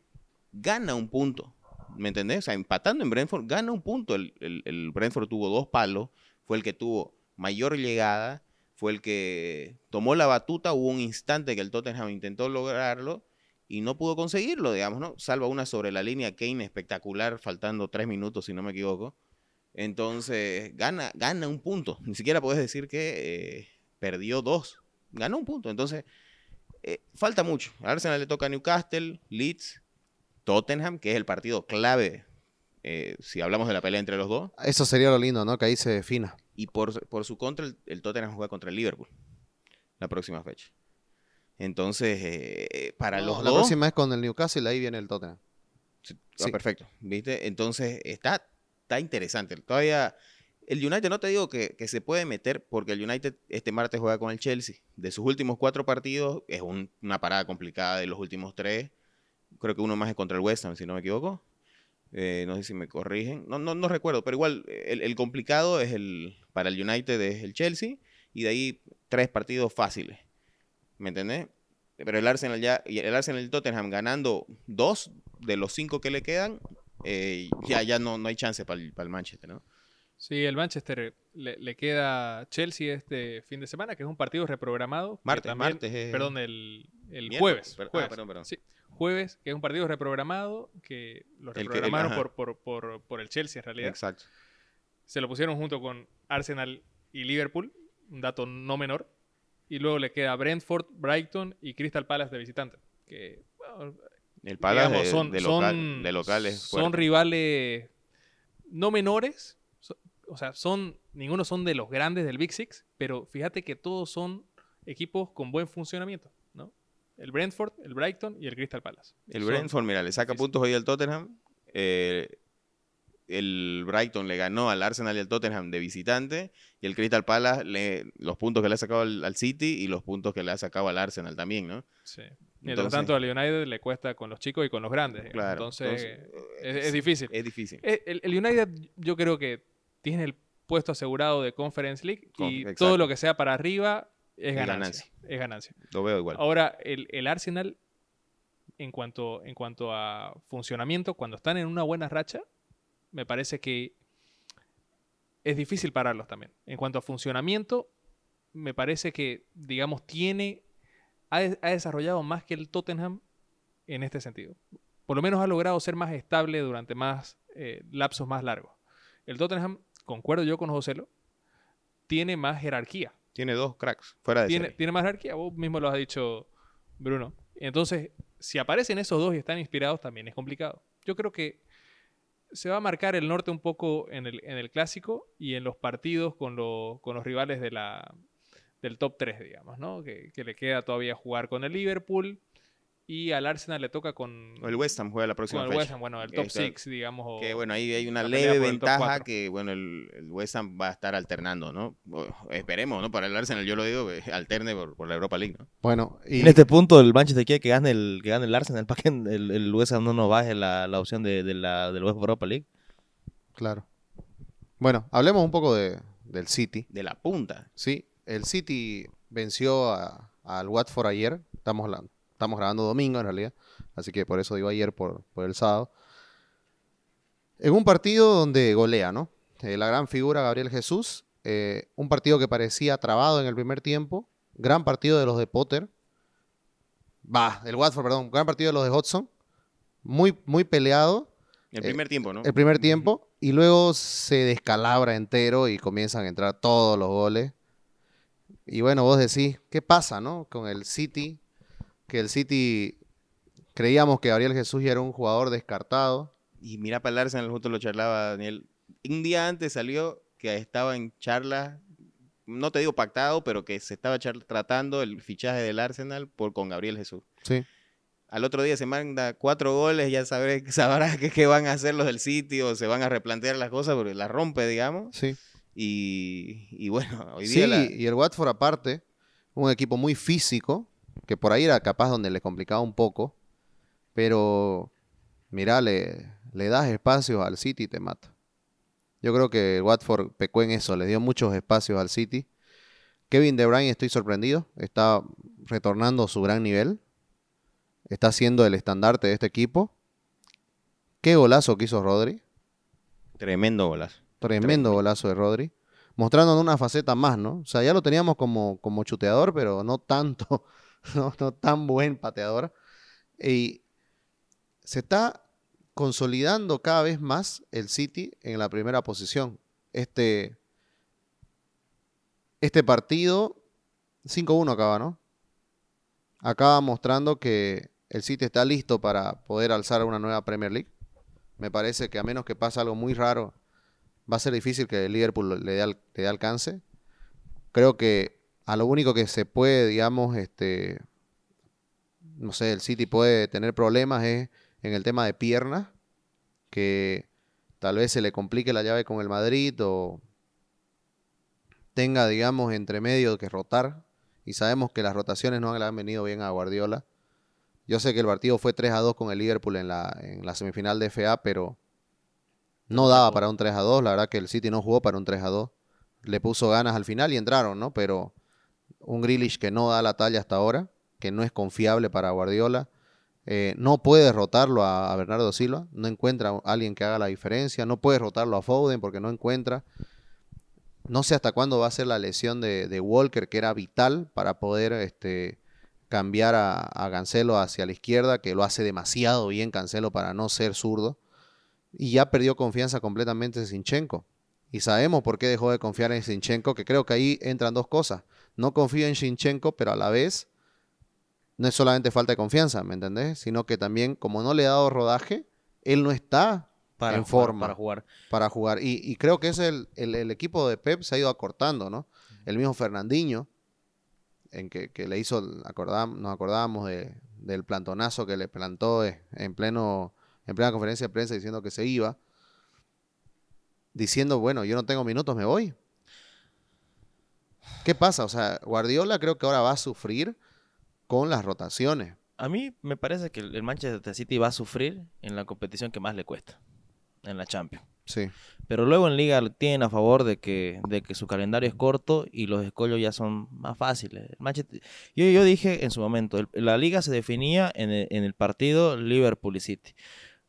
gana un punto. ¿Me entendés? O sea, empatando en Brentford, gana un punto. El, el- el Brentford tuvo dos palos, fue el que tuvo mayor llegada, fue el que tomó la batuta. Hubo un instante que el Tottenham intentó lograrlo y no pudo conseguirlo, digamos, ¿no? Salva una sobre la línea Kane espectacular, faltando tres minutos, si no me equivoco. Entonces, gana, gana un punto. Ni siquiera puedes decir que eh, perdió dos. Ganó un punto. Entonces, eh, falta mucho. Al Arsenal le toca Newcastle, Leeds, Tottenham, que es el partido clave eh, si hablamos de la pelea entre los dos. Eso sería lo lindo, ¿no? Que ahí se defina. Y por, por su contra, el, el Tottenham juega contra el Liverpool la próxima fecha. Entonces, para No, los la dos. próxima es con el Newcastle, ahí viene el Tottenham. Sí, ah, Sí. perfecto. ¿Viste? Entonces, está, está interesante. Todavía El United no te digo que, que se puede meter porque el United este martes juega con el Chelsea. De sus últimos cuatro partidos es un- una parada complicada de los últimos tres. Creo que uno más es contra el West Ham, si no me equivoco. Eh, no sé si me corrigen. No, no, no recuerdo, pero igual el, el complicado es el para el United es el Chelsea y de ahí tres partidos fáciles. ¿Me entendés? Pero el Arsenal ya el Arsenal y el Tottenham ganando dos de los cinco que le quedan, eh, ya, ya no, no hay chance para el, el Manchester, ¿no? Sí, el Manchester le, le queda Chelsea este fin de semana, que es un partido reprogramado. Martes, también- martes es- Perdón, el, el jueves. per- ah, jueves. perdón, perdón. Sí, jueves, que es un partido reprogramado, que lo El que- el- reprogramaron por, por, por, por el Chelsea en realidad. Exacto. Se lo pusieron junto con Arsenal y Liverpool, un dato no menor. Y luego le queda Brentford, Brighton y Crystal Palace de visitante. Que, bueno, El Palace digamos, son, de local, son- de local es son fuerte. rivales no menores. o sea, son ninguno son de los grandes del Big Six, pero fíjate que todos son equipos con buen funcionamiento, ¿no? El Brentford, el Brighton y el Crystal Palace. El Son- Brentford, mira, le saca sí. puntos hoy al Tottenham. Eh, el Brighton le ganó al Arsenal y al Tottenham de visitante. Y el Crystal Palace, le- los puntos que le ha sacado al, al City y los puntos que le ha sacado al Arsenal también, ¿no? Sí. Mientras Entonces- tanto, al United le cuesta con los chicos y con los grandes. Claro. Entonces, entonces, es, eh, es difícil. Es difícil. Eh, El, el United, yo creo que tiene el puesto asegurado de Conference League Con- y exacto. todo lo que sea para arriba es Es ganancia. ganancia. Es ganancia. Lo veo igual. Ahora, el, el Arsenal, en cuanto, en cuanto a funcionamiento, cuando están en una buena racha, me parece que es difícil pararlos también. En cuanto a funcionamiento, me parece que, digamos, tiene, ha, ha desarrollado más que el Tottenham en este sentido. Por lo menos ha logrado ser más estable durante más eh, lapsos más largos. El Tottenham, concuerdo yo con Joselo, tiene más jerarquía Tiene dos cracks fuera de tiene, serie. tiene más jerarquía, vos mismo lo has dicho, Bruno. Entonces, si aparecen esos dos y están inspirados, también es complicado. Yo creo que se va a marcar el norte un poco en el, en el clásico y en los partidos con, lo- con los rivales de la, del top 3, digamos, ¿no? Que, que le queda todavía jugar con el Liverpool y al Arsenal le toca con, O el West Ham juega la con próxima el fecha. West Ham, bueno, el top Está- 6, digamos. o- Que bueno, ahí hay una leve ventaja que bueno, el, el West Ham va a estar alternando, ¿no? O- esperemos, ¿no? Para el Arsenal, yo lo digo, eh, alterne por, por la Europa League, ¿no? Bueno, y En este punto el Manchester quiere que gane el, que gane el Arsenal para que el, el West Ham no nos baje la, la opción de, de la, del UEFA Europa League. claro. Bueno, hablemos un poco de, del City. De la punta. Sí, el City venció a- al Watford ayer. Estamos, la- estamos grabando domingo en realidad. Así que por eso digo ayer por, por el sábado. En un partido donde golea, ¿no? Eh, la gran figura Gabriel Jesús. eh, un partido que parecía trabado en el primer tiempo. Gran partido de los de Potter. Va, el Watford, perdón. Gran partido de los de Hudson. Muy, muy peleado El Eh, primer tiempo, ¿no? el primer tiempo y luego se descalabra entero y comienzan a entrar todos los goles. Y bueno, vos decís, ¿qué pasa, no? Con el City, que el City creíamos que Gabriel Jesús ya era un jugador descartado. Y mira para el Arsenal, justo lo charlaba Daniel. Un día antes salió que estaba en charla, no te digo pactado, pero que se estaba tratando el fichaje del Arsenal por con Gabriel Jesús. Sí. Al otro día se manda cuatro goles, ya sabré, sabrás que, qué van a hacer los del City o se van a replantear las cosas porque la rompe, digamos. Sí. Y, y bueno, hoy Sí, día la- y el Watford aparte, un equipo muy físico, que por ahí era capaz donde le complicaba un poco, pero mira, le, le das espacios al City y te mata. Yo creo que Watford pecó en eso, le dio muchos espacios al City. Kevin De Bruyne estoy sorprendido, está retornando a su gran nivel, está siendo el estandarte de este equipo. Qué golazo que hizo Rodri. tremendo golazo. Tremendo golazo de Rodri. Mostrándonos una faceta más, ¿no? O sea, ya lo teníamos como, como chuteador, pero no tanto, no, tan buen pateador. Y se está consolidando cada vez más el City en la primera posición. Este, este partido, 5-1 acaba, ¿no? Acaba mostrando que el City está listo para poder alzar una nueva Premier League. Me parece que a menos que pase algo muy raro, va a ser difícil que el Liverpool le dé, le dé alcance. Creo que a lo único que se puede, digamos, este, no sé, el City puede tener problemas es en el tema de piernas, que tal vez se le complique la llave con el Madrid o tenga, digamos, entre medio que rotar. Y sabemos que las rotaciones no le han venido bien a Guardiola. Yo sé que el partido fue 3 a 2 con el Liverpool en la, en la semifinal de FA, pero no daba para un 3 a 2. La verdad que el City no jugó para un 3 a 2. Le puso ganas al final y entraron, ¿no? Pero un Grealish que no da la talla hasta ahora, que no es confiable para Guardiola. Eh, no puede derrotarlo a, Bernardo Silva, no encuentra a alguien que haga la diferencia, no puede derrotarlo a Foden porque no encuentra. No sé hasta cuándo va a ser la lesión de, Walker, que era vital para poder este, cambiar a, a Cancelo hacia la izquierda, que lo hace demasiado bien Cancelo para no ser zurdo. Y ya perdió confianza completamente en Sinchenko. Y sabemos por qué dejó de confiar en Sinchenko, que creo que ahí entran dos cosas. No confío en Sinchenko, pero a la vez no es solamente falta de confianza, ¿me entendés? Sino que también, como no le ha dado rodaje, él no está Para en jugar, forma Para jugar. para jugar. Y, y creo que es el, el- el equipo de Pep se ha ido acortando, ¿no? El mismo Fernandinho, en que, que le hizo, acordam- nos acordábamos de- del plantonazo que le plantó eh, en, pleno, en plena conferencia de prensa diciendo que se iba, diciendo, bueno, yo no tengo minutos, me voy. ¿Qué pasa? O sea, Guardiola creo que ahora va a sufrir con las rotaciones. A mí me parece que el Manchester City va a sufrir en la competición que más le cuesta, en la Champions. Sí. Pero luego en Liga tienen a favor de que, de que su calendario es corto y los escollos ya son más fáciles. Manchester- yo, yo dije en su momento, el- la Liga se definía en el, en el partido Liverpool y City.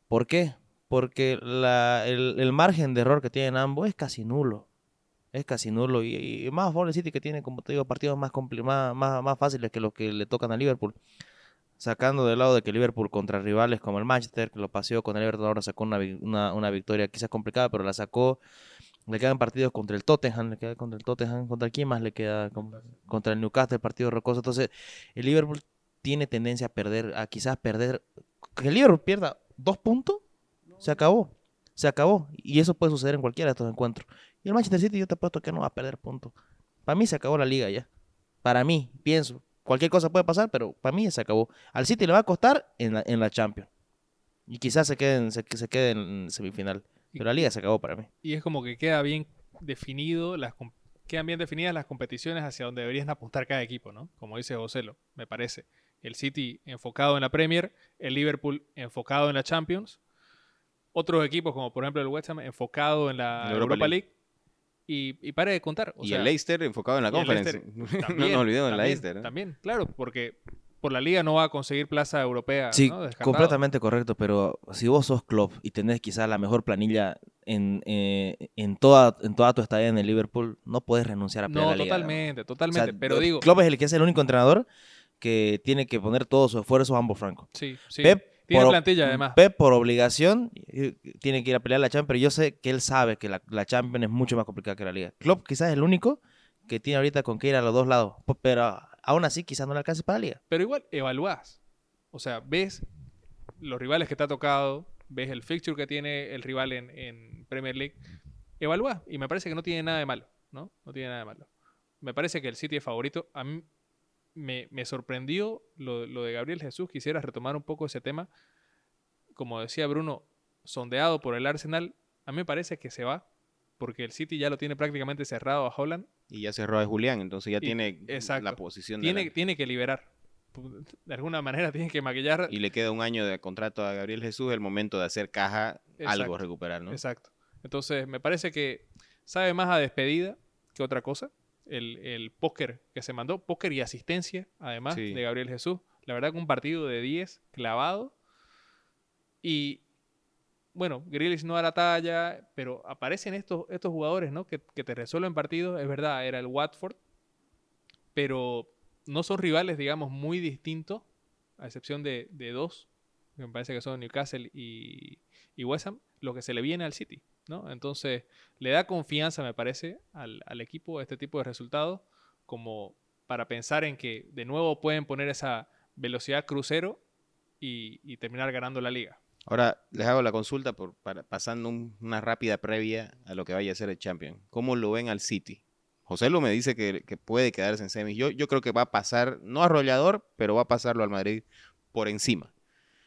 ¿Por qué? Porque la- el, el margen de error que tienen ambos es casi nulo. Es casi nulo. Y, y más del City que tiene, como te digo, partidos más, más, más, fáciles que los que le tocan a Liverpool. Sacando del lado de que Liverpool contra rivales como el Manchester, que lo paseó con el Everton, ahora sacó una, una, una victoria quizás complicada, pero la sacó. Le quedan partidos contra el Tottenham, le queda contra el Tottenham, contra quién más le queda, Con- contra el Newcastle, partido rocoso. Entonces, el Liverpool tiene tendencia a perder, a quizás perder. Que el Liverpool pierda dos puntos, se acabó. Se acabó. Y eso puede suceder en cualquiera de estos encuentros. Y el Manchester City, yo te apuesto que no va a perder puntos. Para mí se acabó la liga ya. Para mí, pienso. Cualquier cosa puede pasar, pero para mí ya se acabó. Al City le va a costar en la, en la Champions. Y quizás se quede, en- se, se quede en semifinal. Pero la liga se acabó para mí. Y es como que queda bien definido, las, quedan bien definidas las competiciones hacia donde deberían apuntar cada equipo, ¿no? Como dice Joselo, me parece. El City enfocado en la Premier, el Liverpool enfocado en la Champions, otros equipos como por ejemplo el West Ham enfocado en la En la Europa Europa, League. League. Y, y pare de contar. o y sea, el Leicester enfocado en la conferencia. No también, nos olvidemos del también, Leicester. ¿eh? También, claro, porque por la liga no va a conseguir plaza europea. Sí, ¿no? Completamente correcto, pero si vos sos Klopp y tenés quizás la mejor planilla en, eh, en, toda, en toda tu estadía en el Liverpool, no puedes renunciar a pelear No, la liga. totalmente, O sea, totalmente. pero digo, Klopp es el que es el único entrenador que tiene que poner todo su esfuerzo a ambos francos. sí, sí. Pep, Tiene por- plantilla además. Pep por obligación tiene que ir a pelear la Champions, pero yo sé que él sabe que la, la Champions es mucho más complicada que la Liga. Klopp quizás es el único que tiene ahorita con que ir a los dos lados, pero aún así quizás no le alcance para la Liga. Pero igual evaluás. O sea, ves los rivales que te ha tocado, ves el fixture que tiene el rival en, en Premier League, evaluás. Y me parece que no tiene nada de malo, ¿no? No tiene nada de malo. Me parece que el City es favorito. A mí me, me sorprendió lo, lo de Gabriel Jesús. Quisiera retomar un poco ese tema. Como decía Bruno, sondeado por el Arsenal, a mí me parece que se va. Porque el City ya lo tiene prácticamente cerrado a Holland. Y ya cerró a Julián, entonces ya Y- tiene exacto. la posición de Tiene, tiene que liberar. De alguna manera tiene que maquillar Y le queda un año de contrato a Gabriel Jesús, el momento de hacer caja, algo recuperar, ¿no? Exacto. Entonces, me parece que sabe más a despedida que otra cosa. El, el póker que se mandó, póker y asistencia, además, Sí. de Gabriel Jesús. La verdad que un partido de 10 clavado. Y bueno, Grealish no da la talla, pero aparecen estos, estos jugadores, ¿no? Que, que te resuelven partidos. Es verdad, era el Watford, pero no son rivales, digamos, muy distintos, a excepción de, de dos, que me parece que son Newcastle y, y West Ham, lo que se le viene al City, ¿no? Entonces, le da confianza, me parece, al, equipo este tipo de resultados, como para pensar en que de nuevo pueden poner esa velocidad crucero y, terminar ganando la liga. Ahora les hago la consulta para- pasando un- una rápida previa a lo que vaya a ser el Champion. ¿Cómo lo ven al City? José lo me dice que, que puede quedarse en semis. Yo, yo creo que va a pasar, no arrollador, pero va a pasarlo al Madrid por encima.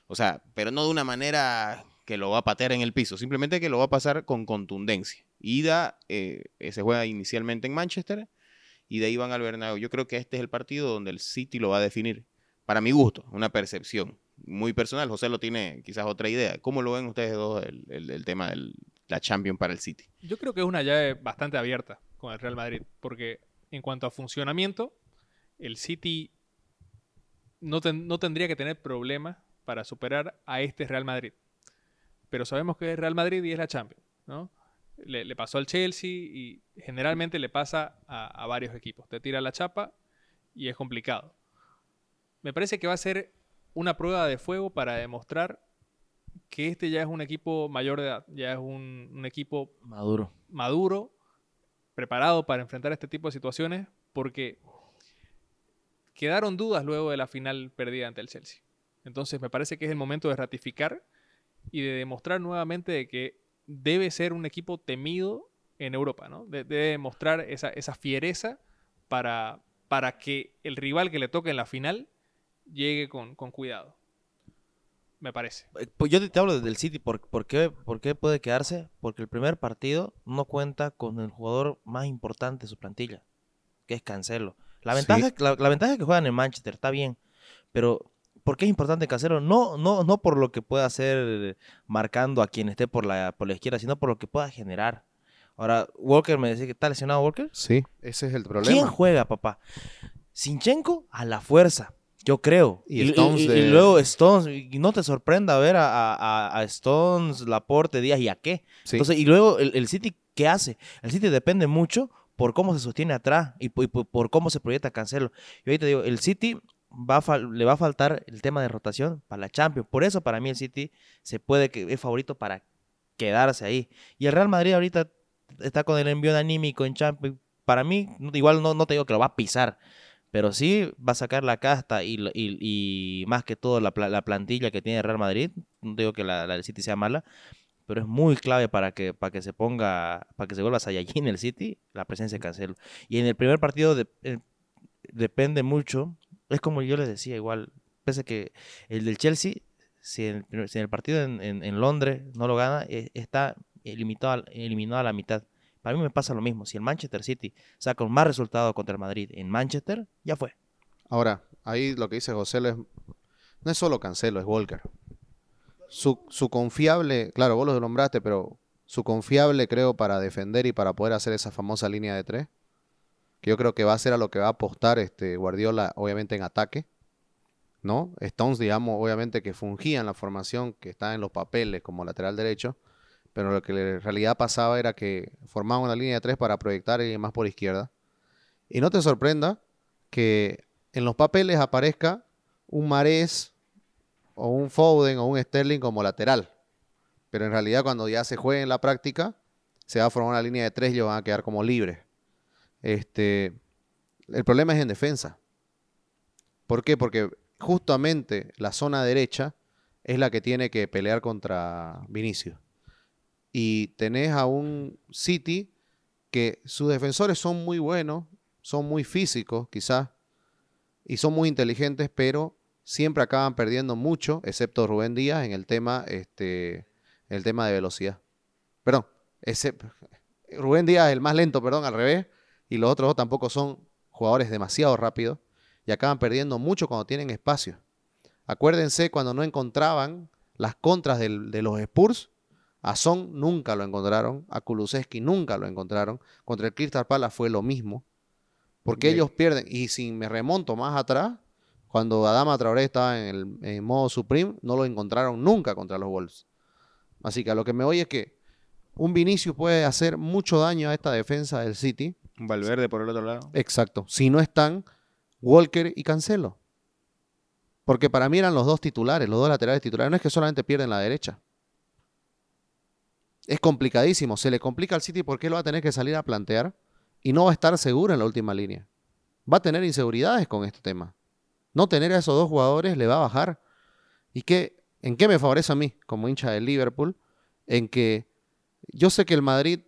O sea, pero no de una manera que lo va a patear en el piso, simplemente que lo va a pasar con contundencia. Ida eh, se juega inicialmente en Manchester y de ahí van al Bernabéu. Yo creo que este es el partido donde el City lo va a definir. Para mi gusto, una percepción muy personal. José lo tiene quizás otra idea. ¿Cómo lo ven ustedes dos el, el- el tema de la Champions para el City? Yo creo que es una llave bastante abierta con el Real Madrid, porque en cuanto a funcionamiento, el City no, ten- no tendría que tener problemas para superar a este Real Madrid. Pero sabemos que es Real Madrid y es la Champions, ¿no? Le, le pasó al Chelsea y generalmente le pasa a, a varios equipos. Te tira la chapa y es complicado. Me parece que va a ser una prueba de fuego para demostrar que este ya es un equipo mayor de edad, ya es un, un equipo Maduro. maduro, preparado para enfrentar este tipo de situaciones, porque quedaron dudas luego de la final perdida ante el Chelsea. Entonces me parece que es el momento de ratificar y de demostrar nuevamente de que debe ser un equipo temido en Europa, ¿no? De- debe demostrar esa, esa fiereza para, para que el rival que le toque en la final llegue con, con cuidado. Me parece. Eh, Pues yo te, hablo del City. ¿Por, por qué, ¿Por qué puede quedarse? Porque el primer partido no cuenta con el jugador más importante de su plantilla, que es Cancelo. La Sí. ventaja, la, la ventaja es que juegan en Manchester, está bien. Pero, ¿por qué es importante Cancelo? No, no, no por lo que pueda hacer marcando a quien esté por la, por la izquierda, sino por lo que pueda generar. Ahora, Walker me decía que está lesionado Walker. Sí, ese es el ¿Quién problema. juega, papá? Sinchenko a la fuerza, yo creo. Y Stones y- de- y luego Stones, y no te sorprenda ver a, a- a Stones, Laporte, Díaz y a qué. Sí. Entonces, y luego el, el City, ¿qué hace? El City depende mucho por cómo se sostiene atrás y, por- por, por cómo se proyecta Cancelo. Y ahorita digo, el City va a le va a faltar el tema de rotación para la Champions. Por eso para mí el City se puede que es favorito para quedarse ahí. Y el Real Madrid ahorita está con el envío anímico en Champions. Para mí, igual no, no te digo que lo va a pisar, pero sí va a sacar la casta y, y- más que todo la, la plantilla que tiene el Real Madrid. No digo que la, la del City sea mala, pero es muy clave para que, para que se ponga, para que se vuelva Saiyajin el City, la presencia de Cancelo. Y en el primer partido de- eh, depende mucho, es como yo les decía, igual, pese a que el del Chelsea, si en el, partido en, Londres no lo gana, eh, está eliminado, al- eliminado a la mitad. Para mí me pasa lo mismo. Si el Manchester City saca un más resultado contra el Madrid en Manchester, ya fue. Ahora, ahí lo que dice José es, no es solo Cancelo, es Walker. Su, su confiable, claro, vos lo nombraste, pero su confiable, creo, para defender y para poder hacer esa famosa línea de tres, que yo creo que va a ser a lo que va a apostar este Guardiola, obviamente en ataque, ¿no? Stones, digamos, obviamente que fungía en la formación que está en los papeles como lateral derecho, pero lo que en realidad pasaba era que formaba una línea de tres para proyectar y más por izquierda. Y no te sorprenda que en los papeles aparezca un Marés o un Foden o un Sterling como lateral. Pero en realidad cuando ya se juegue en la práctica, se va a formar una línea de tres y ellos van a quedar como libres. Este, el problema es en defensa. ¿Por qué? Porque justamente la zona derecha es la que tiene que pelear contra Vinicius. Y tenés a un City que sus defensores son muy buenos, son muy físicos quizás, y son muy inteligentes, pero siempre acaban perdiendo mucho, excepto Rubén Díaz en el tema, este, el tema de velocidad. Perdón, ese, Rubén Díaz es el más lento, perdón, al revés, y los otros dos tampoco son jugadores demasiado rápidos y acaban perdiendo mucho cuando tienen espacio. Acuérdense cuando no encontraban las contras del- de los Spurs, a Son nunca lo encontraron, a Kulusevski nunca lo encontraron, contra el Crystal Palace fue lo mismo, porque Bien. ellos pierden, y si me remonto más atrás, cuando Adama Traoré estaba en, el, en modo Supreme, no lo encontraron nunca contra los Wolves. Así que a lo que me voy es que un Vinicius puede hacer mucho daño a esta defensa del City. Valverde por el otro lado. Exacto. Si no están Walker y Cancelo. Porque para mí eran los dos titulares, los dos laterales titulares. No es que solamente pierden la derecha. Es complicadísimo. Se le complica al City porque él va a tener que salir a plantear y no va a estar seguro en la última línea. Va a tener inseguridades con este tema. No tener a esos dos jugadores le va a bajar. ¿Y qué, en qué me favorece a mí como hincha del Liverpool? En que yo sé que el Madrid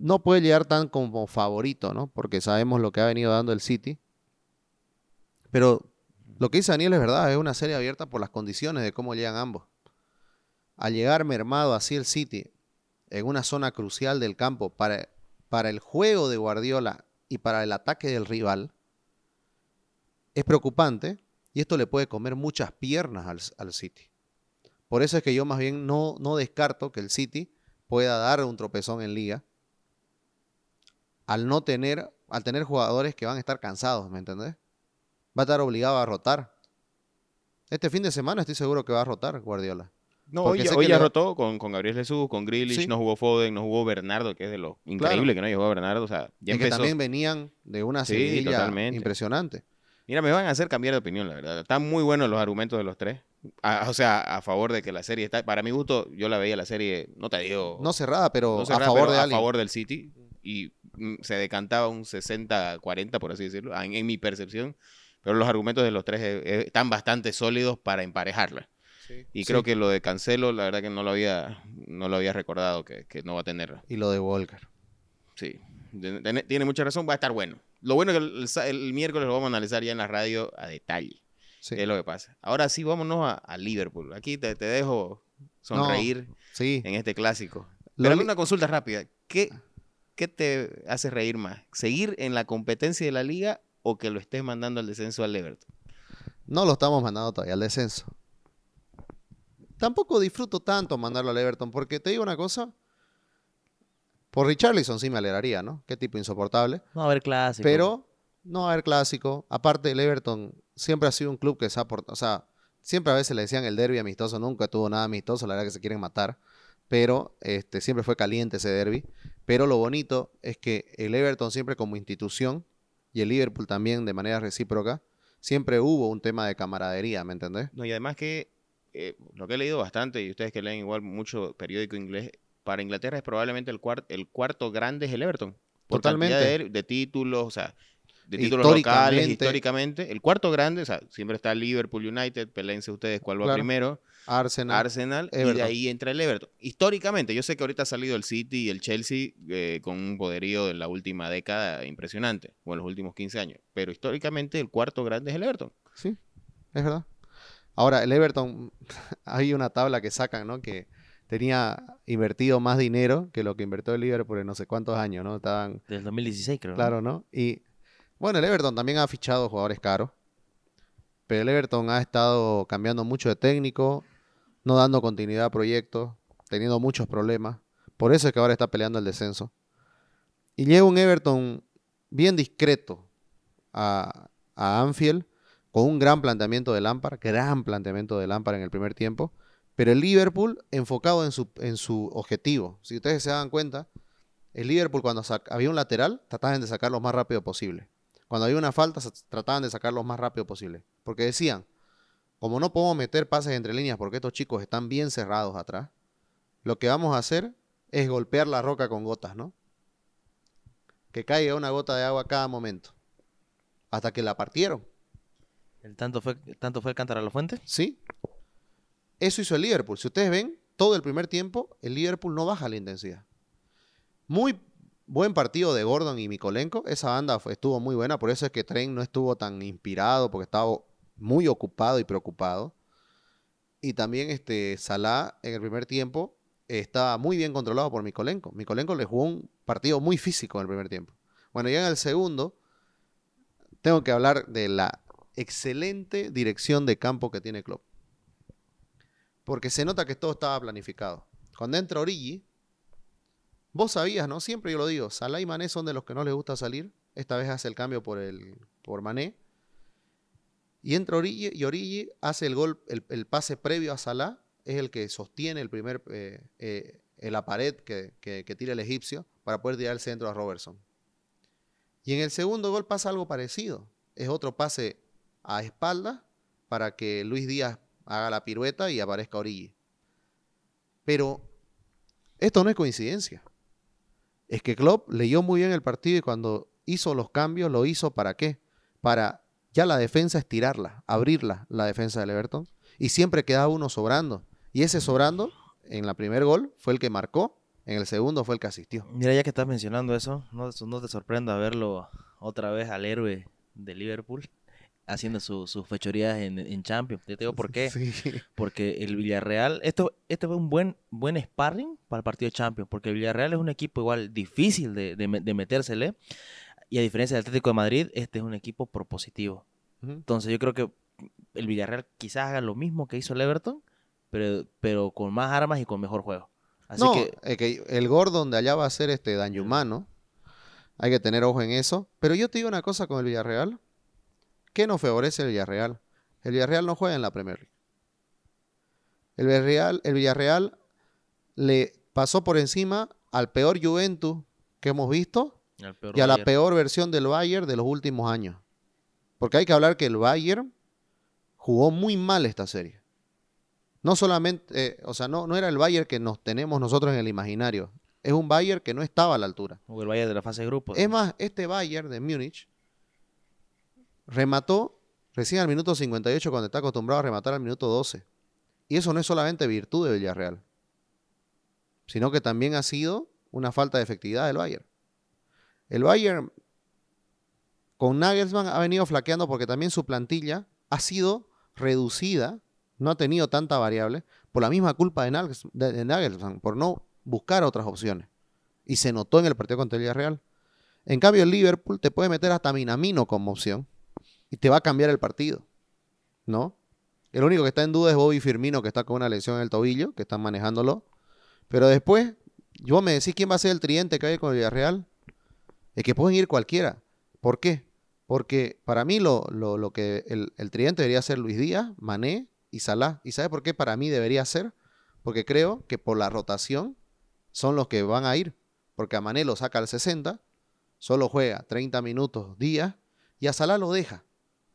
no puede llegar tan como favorito, ¿no? Porque sabemos lo que ha venido dando el City. Pero lo que dice Daniel es verdad, es una serie abierta por las condiciones de cómo llegan ambos. al llegar mermado así el City en una zona crucial del campo para, para el juego de Guardiola y para el ataque del rival, es preocupante y esto le puede comer muchas piernas al, al City. Por eso es que yo más bien no, no descarto que el City pueda dar un tropezón en liga al no tener, al tener jugadores que van a estar cansados, ¿me entendés? Va a estar obligado a rotar. Este fin de semana estoy seguro que va a rotar Guardiola. No, Porque hoy, ya rotó con, con Gabriel Jesús, con Grealish, Sí. no jugó Foden, no jugó Bernardo, que es de lo increíble que no llegó Bernardo. O sea, ya es que también venían de una Sí, totalmente. impresionante. Mira, me van a hacer cambiar de opinión, la verdad. Están muy buenos los argumentos de los tres. A- o sea, a favor de que la serie está. Para mi gusto, yo la veía la serie, no te digo. No cerrada, pero no a favor pero de a alguien. favor del City. Y se decantaba un 60-40, por así decirlo, en, en mi percepción. Pero los argumentos de los tres eh, eh, están bastante sólidos para emparejarla. Y creo Sí. que lo de Cancelo, la verdad que no lo había, no lo había recordado que, que no va a tener. Y lo de Walker. Sí, Tiene- mucha razón, va a estar bueno. Lo bueno es que el, miércoles lo vamos a analizar ya en la radio a detalle. Sí. es lo que pasa. Ahora sí, vámonos a, a Liverpool. Aquí te, te dejo sonreír Sí. en este clásico. Pero una consulta rápida. ¿Qué, ¿Qué te hace reír más? ¿Seguir en la competencia de la liga o que lo estés mandando al descenso al Everton? No lo estamos mandando todavía al descenso. Tampoco disfruto tanto mandarlo al Everton, porque te digo una cosa. Por Richarlison sí me alegraría, ¿no? Qué tipo insoportable. No va a haber clásico. Pero no va a haber clásico. Aparte, el Everton siempre ha sido un club que se ha portado. O sea, siempre a veces le decían el derby amistoso, nunca tuvo nada amistoso, la verdad que se quieren matar. Pero este, siempre fue caliente ese derby. Pero lo bonito es que el Everton siempre como institución y el Liverpool también de manera recíproca, siempre hubo un tema de camaradería, ¿me entendés? No, y además que eh, lo que he leído bastante, y ustedes que leen igual mucho periódico inglés, para Inglaterra es probablemente el, cuar- el cuarto grande es el Everton. Por Totalmente. De, de títulos, o sea, de títulos locales, Históricamente. El cuarto grande, o sea, siempre está Liverpool United, peleense ustedes cuál va Claro. primero. Arsenal. Arsenal, y de ahí entra el Everton. Históricamente, yo sé que ahorita ha salido el City y el Chelsea eh, con un poderío de la última década impresionante, o en los últimos 15 años, pero históricamente el cuarto grande es el Everton. Sí, es verdad. Ahora, el Everton, hay una tabla que sacan, ¿no? Que tenía invertido más dinero que lo que invirtió el Liverpool en no sé cuántos años, ¿no? Estaban, Del 2016, creo. ¿no? claro, ¿no? Y bueno, el Everton también ha fichado jugadores caros, pero el Everton ha estado cambiando mucho de técnico, no dando continuidad a proyectos, teniendo muchos problemas. Por eso es que ahora está peleando el descenso. Y llega un Everton bien discreto a, Anfield con un gran planteamiento de Lampard, gran planteamiento de Lampard en el primer tiempo, pero el Liverpool enfocado en su, en su objetivo. Si ustedes se dan cuenta, el Liverpool cuando había un lateral trataban de sacarlo lo más rápido posible. Cuando había una falta trataban de sacarlo lo más rápido posible. Porque decían, como no podemos meter pases entre líneas porque estos chicos están bien cerrados atrás, lo que vamos a hacer es golpear la roca con gotas, ¿no? Que caiga una gota de agua cada momento. Hasta que la partieron. El tanto fue, tanto fue el cántaro a la fuente. ¿Sí? Eso hizo el Liverpool. Si ustedes ven, todo el primer tiempo, el Liverpool no baja la intensidad. Muy buen partido de Gordon y Mikolenko. Esa banda estuvo muy buena. Por eso es que Trent no estuvo tan inspirado, porque estaba muy ocupado y preocupado. Y también este, Salah en el primer tiempo estaba muy bien controlado por Mikolenko. Mikolenko le jugó un partido muy físico en el primer tiempo. Bueno, ya en el segundo, tengo que hablar de la excelente dirección de campo que tiene Klopp. Porque se nota que todo estaba planificado. Cuando entra Origi, vos sabías, ¿no? Siempre yo lo digo, Salah y Mané son de los que no les gusta salir. Esta vez hace el cambio por, el, por Mané. Y entra Origi y Origi hace el gol, el, el pase previo a Salah, es el que sostiene el primer, eh, eh, la pared que, que- que tira el egipcio para poder tirar el centro a Robertson. Y en el segundo gol pasa algo parecido. Es otro pase a espalda para que Luis Díaz haga la pirueta y aparezca Origi. Pero esto no es coincidencia. Es que Klopp leyó muy bien el partido y cuando hizo los cambios, lo hizo para qué? Para ya la defensa estirarla, abrirla, la defensa del Everton. Y siempre quedaba uno sobrando. Y ese sobrando, en la primer gol, fue el que marcó. En el segundo fue el que asistió. Mira, ya que estás mencionando eso, no, no te sorprenda verlo otra vez al héroe de Liverpool. Haciendo su- sus fechorías en, en Champions. Te digo por qué. Sí. Porque el Villarreal, esto, esto fue un buen, buen sparring para el partido de Champions, porque el Villarreal es un equipo igual difícil de, de, me- de metérsele, y a diferencia del Atlético de Madrid, este es un equipo propositivo. Entonces yo creo que el Villarreal quizás haga lo mismo que hizo el Everton, pero, pero con más armas y con mejor juego. Así no, que es que el Gordon de allá va a ser este Danjumano. Hay que tener ojo en eso. Pero yo te digo una cosa con el Villarreal. ¿Qué nos favorece el Villarreal? El Villarreal no juega en la Premier League. El Villarreal, el Villarreal le pasó por encima al peor Juventus que hemos visto y a la peor versión del Bayern de los últimos años. Porque hay que hablar que el Bayern jugó muy mal esta serie. No solamente, eh, o sea, no, no era el Bayern que nos tenemos nosotros en el imaginario. Es un Bayern que no estaba a la altura. O el Bayern de la fase de grupos. Es más, este Bayern de Múnich remató recién al minuto 58 cuando está acostumbrado a rematar al minuto 12. Y eso no es solamente virtud de Villarreal, sino que también ha sido una falta de efectividad del Bayern. El Bayern con Nagelsmann ha venido flaqueando porque también su plantilla ha sido reducida, no ha tenido tanta variable, por la misma culpa de, Nagels- de- de Nagelsmann, por no buscar otras opciones. Y se notó en el partido contra el Villarreal. En cambio, el Liverpool te puede meter hasta Minamino como opción y te va a cambiar el partido, ¿no? El único que está en duda es Bobby Firmino, que está con una lesión en el tobillo, que están manejándolo. Pero después, yo me decís quién va a ser el tridente que hay con el Villarreal. Es que pueden ir cualquiera. ¿Por qué? Porque para mí lo, lo- lo que el, el debería ser Luis Díaz, Mané y Salah. ¿Y sabe por qué para mí debería ser? Porque creo que por la rotación son los que van a ir. Porque a Mané lo saca al 60, solo juega 30 minutos Díaz y a Salah lo deja.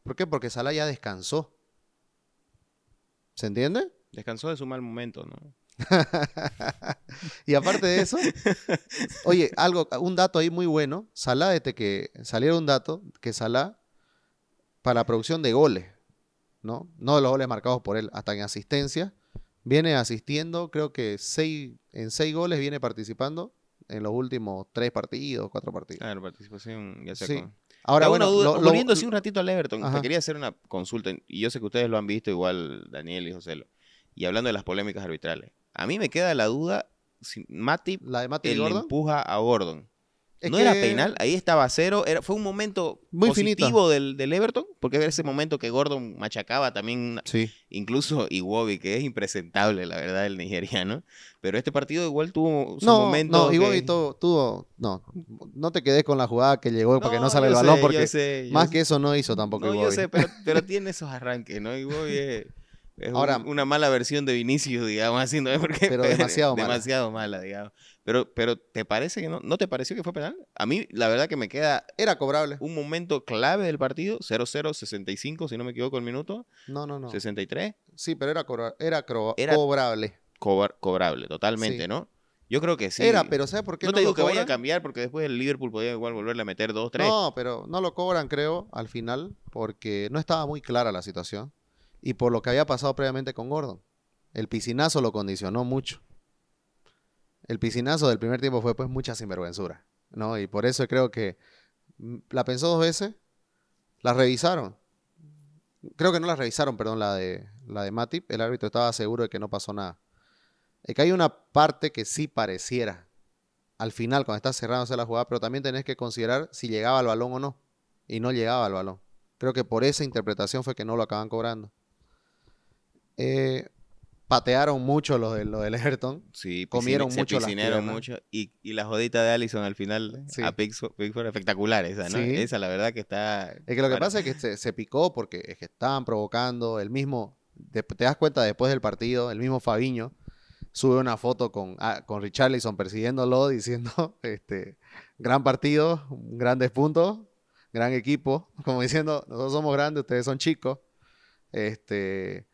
¿Por qué? Porque Salah ya descansó. ¿Se entiende? Descansó de su mal momento, ¿no? y aparte de eso, oye, algo, un dato ahí muy bueno. Salah, desde que saliera un dato, que Salah, para la producción de goles, ¿no? No de los goles marcados por él, hasta en asistencia, viene asistiendo, creo que seis, en seis goles viene participando en los últimos tres partidos, cuatro partidos. Claro, participación, ya sea Sí. con... Ahora, bueno, duda, lo- lo- volviendo así un ratito al Everton, Ajá. te quería hacer una consulta, y yo sé que ustedes lo han visto igual, Daniel y José, y hablando de las polémicas arbitrales. A mí me queda la duda si Matip la de Mati él le Gordon. empuja a Gordon. Es ¿No era que- penal? Ahí estaba cero. Era, fue un momento Muy positivo finito. del, del Everton, porque era ese momento que Gordon machacaba también, Sí. incluso Iwobi, que es impresentable, la verdad, el nigeriano. Pero este partido igual tuvo su No, momento. no, que- Iwobi tuvo, tuvo- no, no te quedes con la jugada que llegó porque no No, sale el yo balón, sé, porque yo sé, yo más sé. que eso no hizo tampoco No, yo Iwobi. sé, pero, pero tiene esos arranques, ¿no? Iwobi es, es un- Ahora- una mala versión de Vinicius, digamos, así, ¿no? Porque, Pero demasiado mala. demasiado mala, digamos. Pero, pero ¿te parece que no? ¿No te pareció que fue penal? A mí, la verdad que me queda Era cobrable. un momento clave del partido, 0-0, 65, si no me equivoco el minuto, No, no, no. 63, Sí, pero era, cobra- era, Era- cobrable. cobra- cobrable, totalmente, Sí. ¿no? Yo creo que sí. Era, pero ¿sabes por qué no no, te digo lo que vaya a cambiar porque después el Liverpool podía igual volverle a meter 2, 3. No, pero no lo cobran, creo, al final, porque no estaba muy clara la situación. Y por lo que había pasado previamente con Gordon. El piscinazo lo condicionó mucho. El piscinazo del primer tiempo fue pues mucha sinvergüenzura, ¿no? Y por eso creo que mm, la pensó dos veces, la revisaron. Creo que no la revisaron, perdón, la de, la de Matip. El árbitro estaba seguro de que no pasó nada. Es que hay una parte que sí pareciera al final, cuando está cerrándose la jugada, pero también tenés que considerar si llegaba al balón o no. Y no llegaba al balón. Creo que por esa interpretación fue que no lo acaban cobrando. Eh, patearon mucho los, de, los del Everton. Sí, Comieron se mucho piernas. mucho. Y, y la jodita de Allison al final Sí. a Pickford, Pickford, espectacular esa, ¿no? Sí. Esa la verdad que está... Es que lo que pasa es que se, se picó porque es que estaban provocando el mismo. de- te das cuenta después del partido, el mismo Fabiño sube una foto con, ah, con Richarlison persiguiéndolo, diciendo: este gran partido, grandes puntos, gran equipo. Como diciendo: nosotros somos grandes, ustedes son chicos. Este.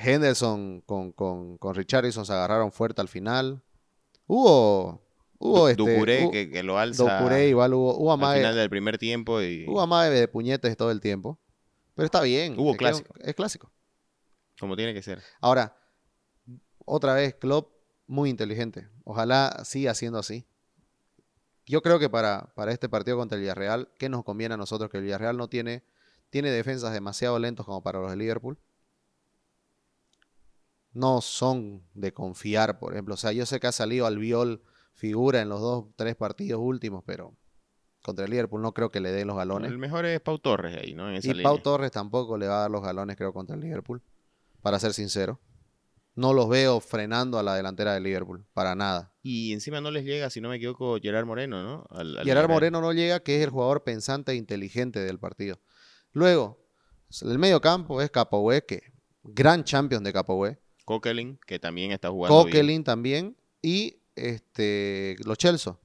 Henderson con, con, con Richarlison se agarraron fuerte al final. Hubo. Hubo Du- este. Ducouré, hu- que, que lo alza Doucouré igual hubo, hubo al final del primer tiempo y Hubo amague de puñetes todo el tiempo. Pero está bien. Hubo es es clásico. Es clásico. como tiene que ser. Ahora, otra vez, Klopp muy inteligente. Ojalá siga siendo así. Yo creo que para, para este partido contra el Villarreal, ¿qué nos conviene a nosotros? Que el Villarreal no tiene tiene defensas demasiado lentos como para los de Liverpool. No son de confiar, por ejemplo. O sea, yo sé que ha salido Albiol figura en los dos, tres partidos últimos, pero contra el Liverpool no creo que le dé los galones. El mejor es Pau Torres ahí, ¿no? En esa Y línea. Pau Torres tampoco le va a dar los galones, creo, contra el Liverpool. Para ser sincero. No los veo frenando a la delantera del Liverpool. Para nada. Y encima no les llega, si no me equivoco, Gerard Moreno, ¿no? Al- al Gerard. Moreno no llega, que es el jugador pensante e inteligente del partido. Luego, el medio campo es Capoue, que gran champion de Capoue. Coquelin, que también está jugando bien. Coquelin también. Y este, los Chelsea.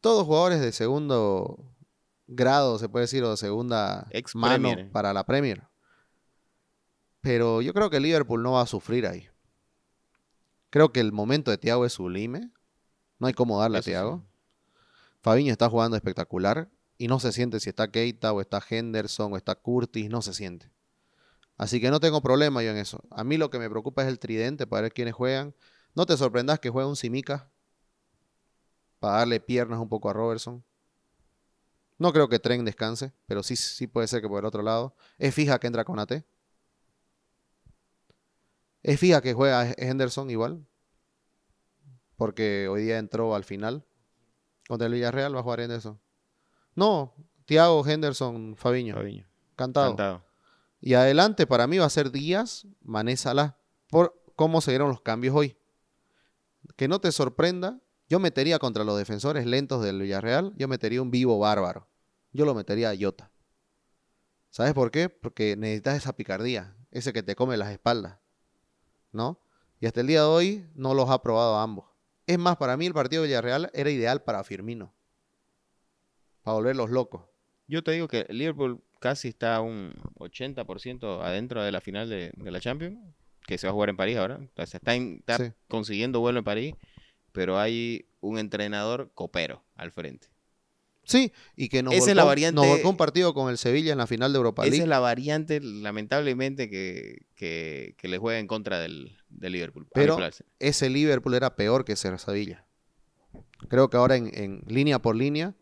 Todos jugadores de segundo grado, se puede decir, o de segunda Ex mano Premier. para la Premier. Pero yo creo que Liverpool no va a sufrir ahí. Creo que el momento de Thiago es sublime. No hay cómo darle Eso a sí. Thiago. Fabiño está jugando espectacular y no se siente si está Keita o está Henderson o está Curtis, no se siente. Así que no tengo problema yo en eso. A mí lo que me preocupa es el tridente para ver quiénes juegan. No te sorprendas que juegue un Simica para darle piernas un poco a Robertson. No creo que Tren descanse, pero sí, sí puede ser que por el otro lado. Es fija que entra con AT. Es fija que juega Henderson igual. Porque hoy día entró al final. Contra el Villarreal va a jugar Henderson. No, Thiago, Henderson, Fabiño. Fabiño. Cantado. Cantado. Y adelante para mí va a ser Díaz, Mané. Por cómo se dieron los cambios hoy. Que no te sorprenda. Yo metería contra los defensores lentos del Villarreal. Yo metería un vivo bárbaro. Yo lo metería a Jota. ¿Sabes por qué? Porque necesitas esa picardía. Ese que te come las espaldas. ¿No? Y hasta el día de hoy no los ha probado a ambos. Es más, para mí el partido de Villarreal era ideal para Firmino. Para volverlos locos. Yo te digo que Liverpool casi está un 80% adentro de la final de, de la Champions, que se va a jugar en París ahora. O sea, está, en- está Sí. consiguiendo vuelo en París, pero hay un entrenador copero al frente. Sí, y que nos, Esa es volcó, la nos variante- volcó un partido con el Sevilla en la final de Europa Esa League. es la variante, lamentablemente, que, que, que le juega en contra del, del Liverpool. Pero ese Liverpool era peor que ese Sevilla. Creo que ahora en, en línea por línea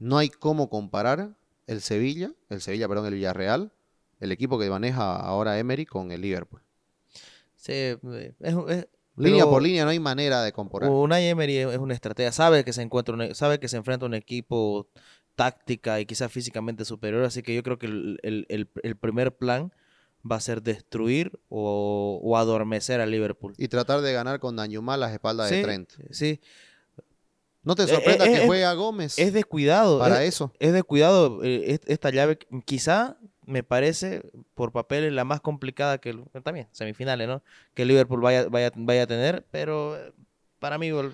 no hay cómo comparar el Sevilla, el Sevilla, perdón, el Villarreal, el equipo que maneja ahora Emery con el Liverpool. Sí, eh, es, es- Línea por línea no hay manera de comparar. Unai Emery es una estratega, sabe que se encuentra, un- sabe que se enfrenta a un equipo táctica y quizás físicamente superior, así que yo creo que el, el- el- el primer plan va a ser destruir o, o adormecer a Liverpool. Y tratar de ganar con Dañumá las espaldas de Sí, Trent. sí, No te Eh, sorprenda eh, que juegue a Gómez es descuidado. para es, eso. es descuidado eh, est- esta llave. Quizá me parece por papel la más complicada que también semifinales, ¿no? Que Liverpool vaya vaya vaya a tener, pero eh, para mí yo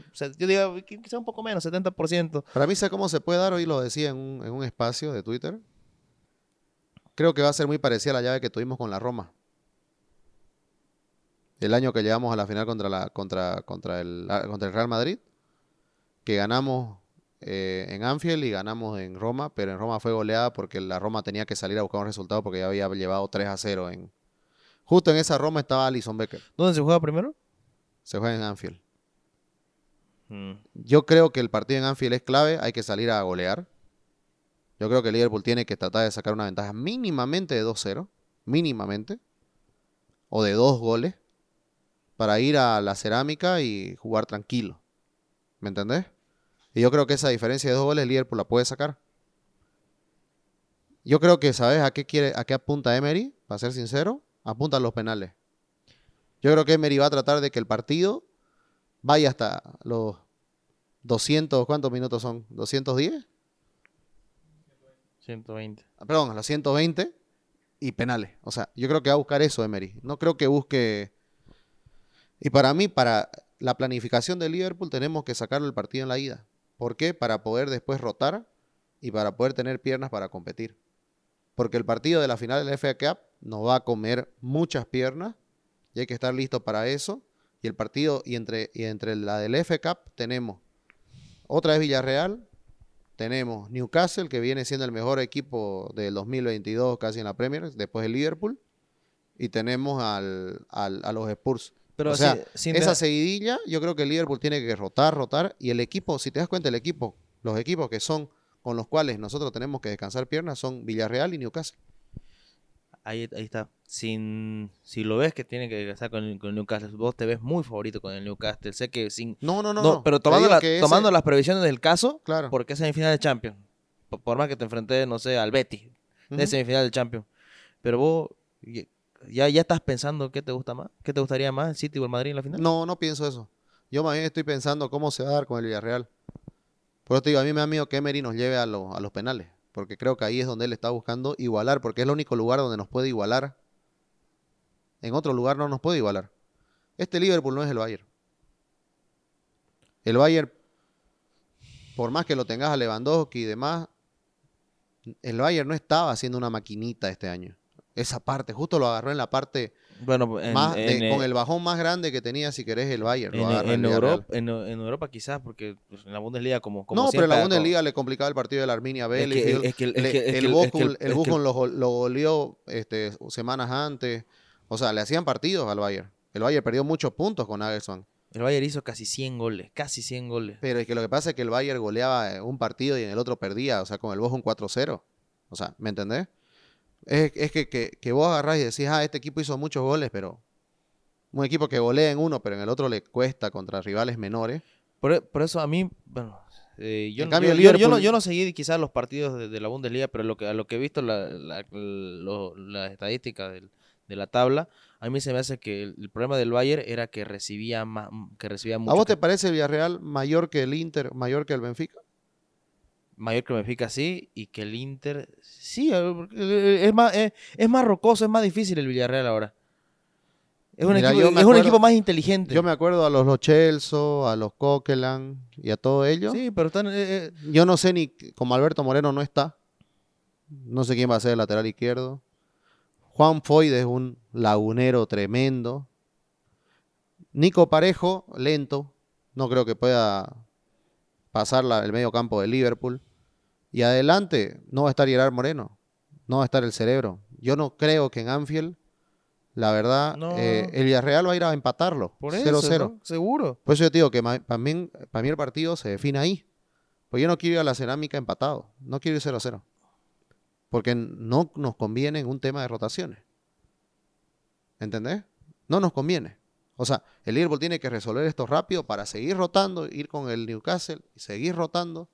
digo quizá un poco menos, 70%. Para mí, sé cómo se puede dar, hoy lo decía en un, en un espacio de Twitter. Creo que va a ser muy parecida a la llave que tuvimos con la Roma. El año que llegamos a la final contra, la, contra, contra, el, ah, contra el Real Madrid, que ganamos eh, en Anfield y ganamos en Roma, pero en Roma fue goleada porque la Roma tenía que salir a buscar un resultado porque ya había llevado 3 a 0. En... Justo en esa Roma estaba Alison Becker. ¿Dónde se juega primero? Se juega en Anfield. Mm. Yo creo que el partido en Anfield es clave, hay que salir a golear. Yo creo que el Liverpool tiene que tratar de sacar una ventaja mínimamente de 2-0, mínimamente, o de dos goles, para ir a la cerámica y jugar tranquilo. ¿Me entendés? Y yo creo que esa diferencia de dos goles Liverpool la puede sacar. Yo creo que, ¿sabes a qué quiere, a qué apunta Emery? Para ser sincero, apunta a los penales. Yo creo que Emery va a tratar de que el partido vaya hasta los 200, ¿cuántos minutos son? ¿210? 120. Ah, Perdón, a los 120 y penales. O sea, yo creo que va a buscar eso Emery. No creo que busque... Y para mí, para la planificación de Liverpool, tenemos que sacarlo el partido en la ida. ¿Por qué? Para poder después rotar y para poder tener piernas para competir. Porque el partido de la final de la FA Cup nos va a comer muchas piernas y hay que estar listo para eso. Y el partido, y entre, y entre la del FA Cup tenemos otra vez Villarreal, tenemos Newcastle, que viene siendo el mejor equipo del 2022 casi en la Premier, después el Liverpool, y tenemos al, al- a los Spurs. Pero o sea, sin esa seguidilla, yo creo que el Liverpool tiene que rotar, rotar, y el equipo, si te das cuenta, el equipo, los equipos que son con los cuales nosotros tenemos que descansar piernas son Villarreal y Newcastle. Ahí, ahí está. Sin, si lo ves que tiene que estar con, Newcastle, vos te ves muy favorito con el Newcastle. Sé que sin. No, no, no. No, no. pero tomando, la- ese- tomando las previsiones del caso, Claro. porque es semifinal de Champions. Por, por más que te enfrentes, no sé, al Betis, de semifinal de Champions. Pero vos ya, ya estás pensando qué te gusta más. ¿Qué te gustaría más, el City o el Madrid en la final? No, no pienso eso. Yo más bien estoy pensando cómo se va a dar con el Villarreal. Por eso te digo, a mí me da miedo que Emery nos lleve a, a los penales. Porque creo que ahí es donde él está buscando igualar. Porque es el único lugar donde nos puede igualar. En otro lugar no nos puede igualar. Este Liverpool no es el Bayern. El Bayern, por más que lo tengas a Lewandowski y demás, el Bayern no estaba haciendo una maquinita este año. Esa parte, justo lo agarró en la parte Bueno, en, más de- en, con eh, el bajón más grande que tenía, si querés, el Bayern. en-. Europa, en, Europa quizás, porque pues, en la Bundesliga como, como no, pero en la Bundesliga le complicaba el partido de la Arminia Bielefeld. es que el- es Le- que- es que el el- es que Bochum, el- el lo goleó este, semanas antes. O sea, le hacían partidos al Bayern. El Bayern perdió muchos puntos con Nagelsmann. El Bayern hizo casi 100 goles, casi 100 goles. Pero es que lo que pasa es que el Bayern goleaba eh, un partido y en el otro perdía. O sea, con el Bochum 4-0. O sea, ¿me entendés? Es, es que, que, que vos agarrás y decís, ah, este equipo hizo muchos goles, pero... Un equipo que golea en uno, pero en el otro le cuesta contra rivales menores. Por, e- por eso a mí, bueno, eh, yo, no- cambio, yo, no, Liverpool- yo no seguí quizás los partidos de, de la Bundesliga, pero lo que, a lo que he visto la, la, lo- las estadísticas del- de la tabla, a mí se me hace que el, el problema del Bayern era que recibía más, que recibía mucho ¿A vos te parece Villarreal mayor que el Inter, mayor que el Benfica? Mayor que el Benfica sí y que el Inter sí, eh, es más es, es más rocoso, es más difícil el Villarreal ahora. Es un, Mira, equipo, me es un equipo más inteligente. Yo me acuerdo a los Lo Celso, a los Coquelin y a todos ellos. Sí, pero están, eh, eh, Yo no sé ni, como Alberto Moreno no está, no sé quién va a ser el lateral izquierdo. Juan Foyd es un lagunero tremendo. Nico Parejo, lento. No creo que pueda pasar la- el medio campo de Liverpool. Y adelante no va a estar Gerard Moreno. No va a estar el cerebro. Yo no creo que en Anfield, la verdad, No. eh, el Villarreal va a ir a empatarlo. por 0-0. eso, ¿no? seguro. Por eso yo te digo que para mí, el partido se define ahí. Pues yo no quiero ir a la cerámica empatado. No quiero ir 0-0. Porque no nos conviene en un tema de rotaciones. ¿Entendés? No nos conviene. O sea, el Liverpool tiene que resolver esto rápido para seguir rotando, ir con el Newcastle, seguir rotando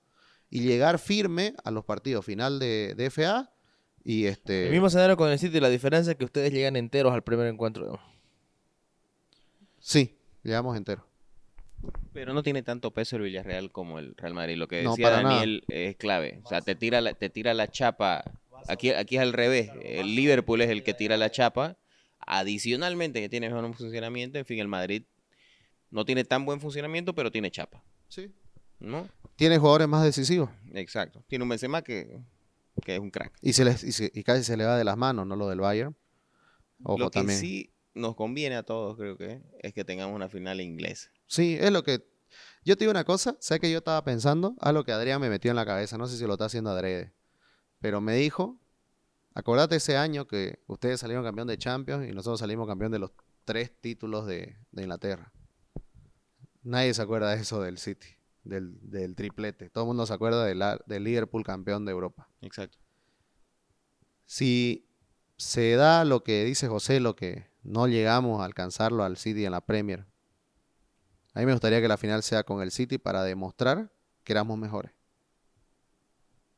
y llegar firme a los partidos final de, de FA. Y este. El mismo escenario con el City, la diferencia es que ustedes llegan enteros al primer encuentro. Sí, llegamos entero. Pero no tiene tanto peso el Villarreal como el Real Madrid. Lo que No, decía nada. Daniel es clave. O sea, te tira la, te tira la chapa. Aquí, aquí es al revés. El Liverpool es el que tira la chapa. Adicionalmente, que tiene mejor funcionamiento. En fin, el Madrid no tiene tan buen funcionamiento, pero tiene chapa. Sí. ¿No? Tiene jugadores más decisivos. Exacto. Tiene un Benzema que, que es un crack. Y, se les, y, se- y casi se le va de las manos, ¿no? Lo del Bayern. Ojo Lo que también. sí nos conviene a todos, creo que, es que tengamos una final inglesa. Sí, es lo que. Yo te digo una cosa, sé que yo estaba pensando, algo que Adrián me metió en la cabeza, no sé si lo está haciendo adrede, pero me dijo, acordate ese año que ustedes salieron campeón de Champions y nosotros salimos campeón de los tres títulos de, de Inglaterra. Nadie se acuerda de eso del City, del, del triplete. Todo el mundo se acuerda de del Liverpool campeón de Europa. Exacto. Si se da lo que dice José, lo que no llegamos a alcanzarlo al City en la Premier, a mí me gustaría que la final sea con el City para demostrar que éramos mejores.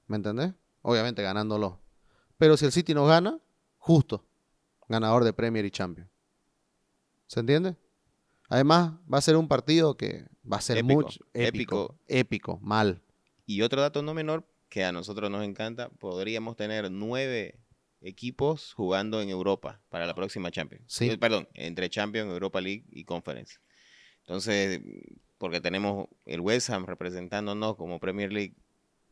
¿Me entendés? Obviamente ganándolo. Pero si el City nos gana, justo. Ganador de Premier y Champions. ¿Se entiende? Además, va a ser un partido que va a ser Épico, mucho épico, épico, mal. Y otro dato no menor que a nosotros nos encanta, podríamos tener nueve equipos jugando en Europa para la próxima Champions. Sí. Eh, Perdón, entre Champions, Europa League y Conference. Entonces, porque tenemos el West Ham representándonos como Premier League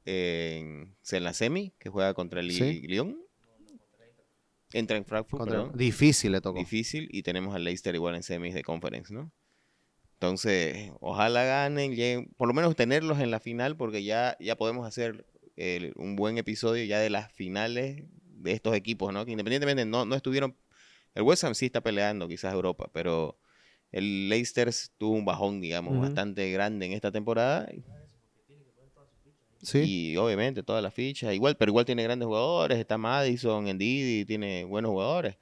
en, en la semi, que juega contra el Sí. Lyon. Entra en Frankfurt, difícil le tocó. difícil y tenemos al Leicester igual en semis de conference, ¿no? Entonces, ojalá ganen, lleguen- por lo menos tenerlos en la final porque ya, ya podemos hacer el- un buen episodio ya de las finales de estos equipos, ¿no? Que independientemente no, no estuvieron, el West Ham sí está peleando quizás Europa, pero el Leicester tuvo un bajón, digamos, bastante grande en esta temporada. Sí. Y obviamente todas las fichas, igual, pero igual tiene grandes jugadores, está Madison, Ndidi, tiene buenos jugadores.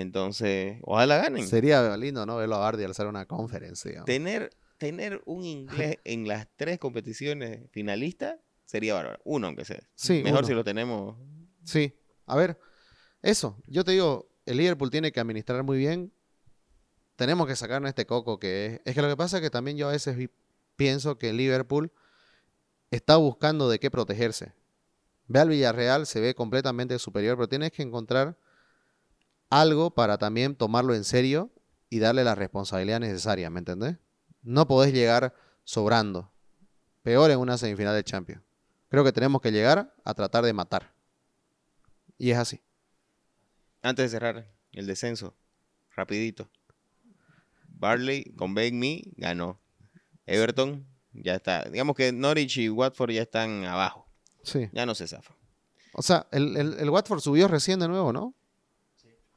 Entonces, ojalá ganen. Sería lindo, ¿no? Verlo a Bardi alzar una conferencia. digamos. Tener, tener un inglés en las tres competiciones finalistas sería bárbaro. Uno, aunque sea. Sí, Mejor uno. si lo tenemos. Sí. A ver, eso. Yo te digo, el Liverpool tiene que administrar muy bien. Tenemos que sacarnos este coco que es. Es que lo que pasa es que también yo a veces pienso que el Liverpool está buscando de qué protegerse. Ve al Villarreal, se ve completamente superior, pero tienes que encontrar algo para también tomarlo en serio y darle la responsabilidad necesaria, ¿me entendés? No podés llegar sobrando. Peor en una semifinal de Champions. Creo que tenemos que llegar a tratar de matar. Y es así. Antes de cerrar el descenso, rapidito. Barley con Bake Me ganó. Everton ya está. Digamos que Norwich y Watford ya están abajo. Sí. Ya no se zafa. O sea, el, el- el Watford subió recién de nuevo, ¿no?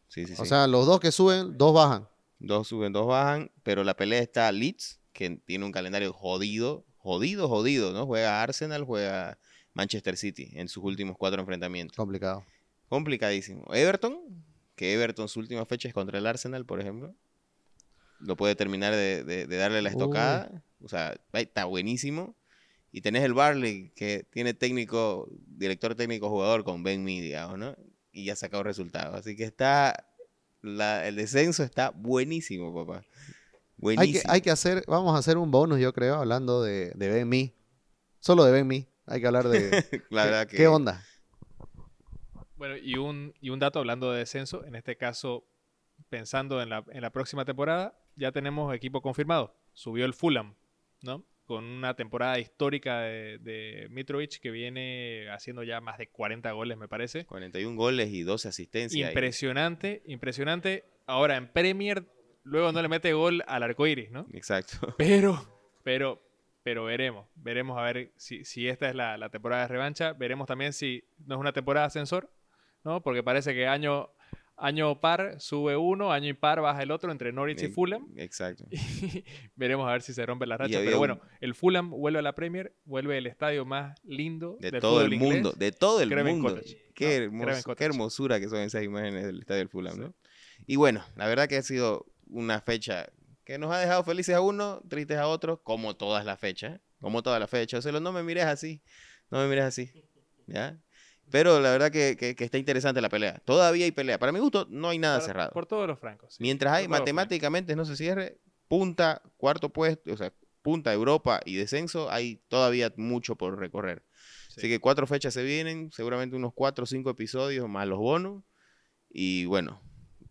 Sí, sí, O sí. sea, los dos que suben, dos bajan. Dos suben, dos bajan, pero la pelea está Leeds, que tiene un calendario jodido, jodido, jodido, ¿no? Juega Arsenal, juega Manchester City en sus últimos cuatro enfrentamientos. Complicado. Complicadísimo. Everton, que Everton su última fecha es contra el Arsenal, por ejemplo. Lo puede terminar de, de- de darle la Uy. estocada. O sea, está buenísimo. Y tenés el Barley, que tiene técnico, director técnico jugador con Ben Mee, digamos, ¿no? Y ya ha sacado resultados. Así que está, la- el descenso está buenísimo, papá. Hay Buenísimo. que, hay que hacer, vamos a hacer un bonus, yo creo, hablando de, de. Solo de Ben Me. Hay que hablar de la verdad qué, que qué onda. Bueno, y un, y un dato hablando de descenso, en este caso, pensando en la, en la próxima temporada, ya tenemos equipo confirmado. Subió el Fulham, ¿no? Con una temporada histórica de, de Mitrovic que viene haciendo ya más de 40 goles, me parece. 41 goles y 12 asistencias. Impresionante, impresionante. Ahora, en Premier, luego no le mete gol al arcoiris, ¿no? Exacto. Pero, pero, pero veremos. Veremos a ver si, si esta es la, la temporada de revancha. Veremos también si no es una temporada de ascensor, ¿no? Porque parece que año, año par sube uno, año impar baja el otro entre Norwich y Fulham. Exacto. Y veremos a ver si se rompe la racha. Pero un- bueno, el Fulham vuelve a la Premier, vuelve el estadio más lindo De del todo el inglés. mundo, de todo el Craven mundo. Cottage, Qué, ¿no? Craven qué hermosura que son esas imágenes del estadio del Fulham, Sí. ¿no? Y bueno, la verdad que ha sido una fecha que nos ha dejado felices a uno, tristes a otro, como todas las fechas, como todas las fechas. O sea, no me mires así, no me mires así, ¿ya? Pero la verdad que, que- que está interesante la pelea. Todavía hay pelea. Para mi gusto, no hay nada Por- cerrado. Por todos los francos. sí. Mientras hay matemáticamente no se cierre, punta, cuarto puesto, o sea, punta Europa y descenso, hay todavía mucho por recorrer. Sí. Así que cuatro fechas se vienen, seguramente unos cuatro o cinco episodios más los bonos. Y bueno,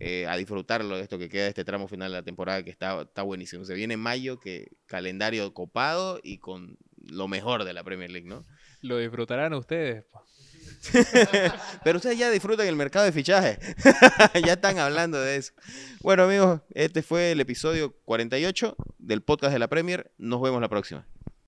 eh, a disfrutarlo de esto que queda de este tramo final de la temporada que está, está buenísimo. Se viene mayo, que calendario copado y con lo mejor de la Premier League, ¿no? Lo disfrutarán ustedes. po. Pero ustedes ya disfrutan el mercado de fichaje. ya están hablando de eso. Bueno, amigos, este fue el episodio 48 del podcast de la Premier. Nos vemos la próxima.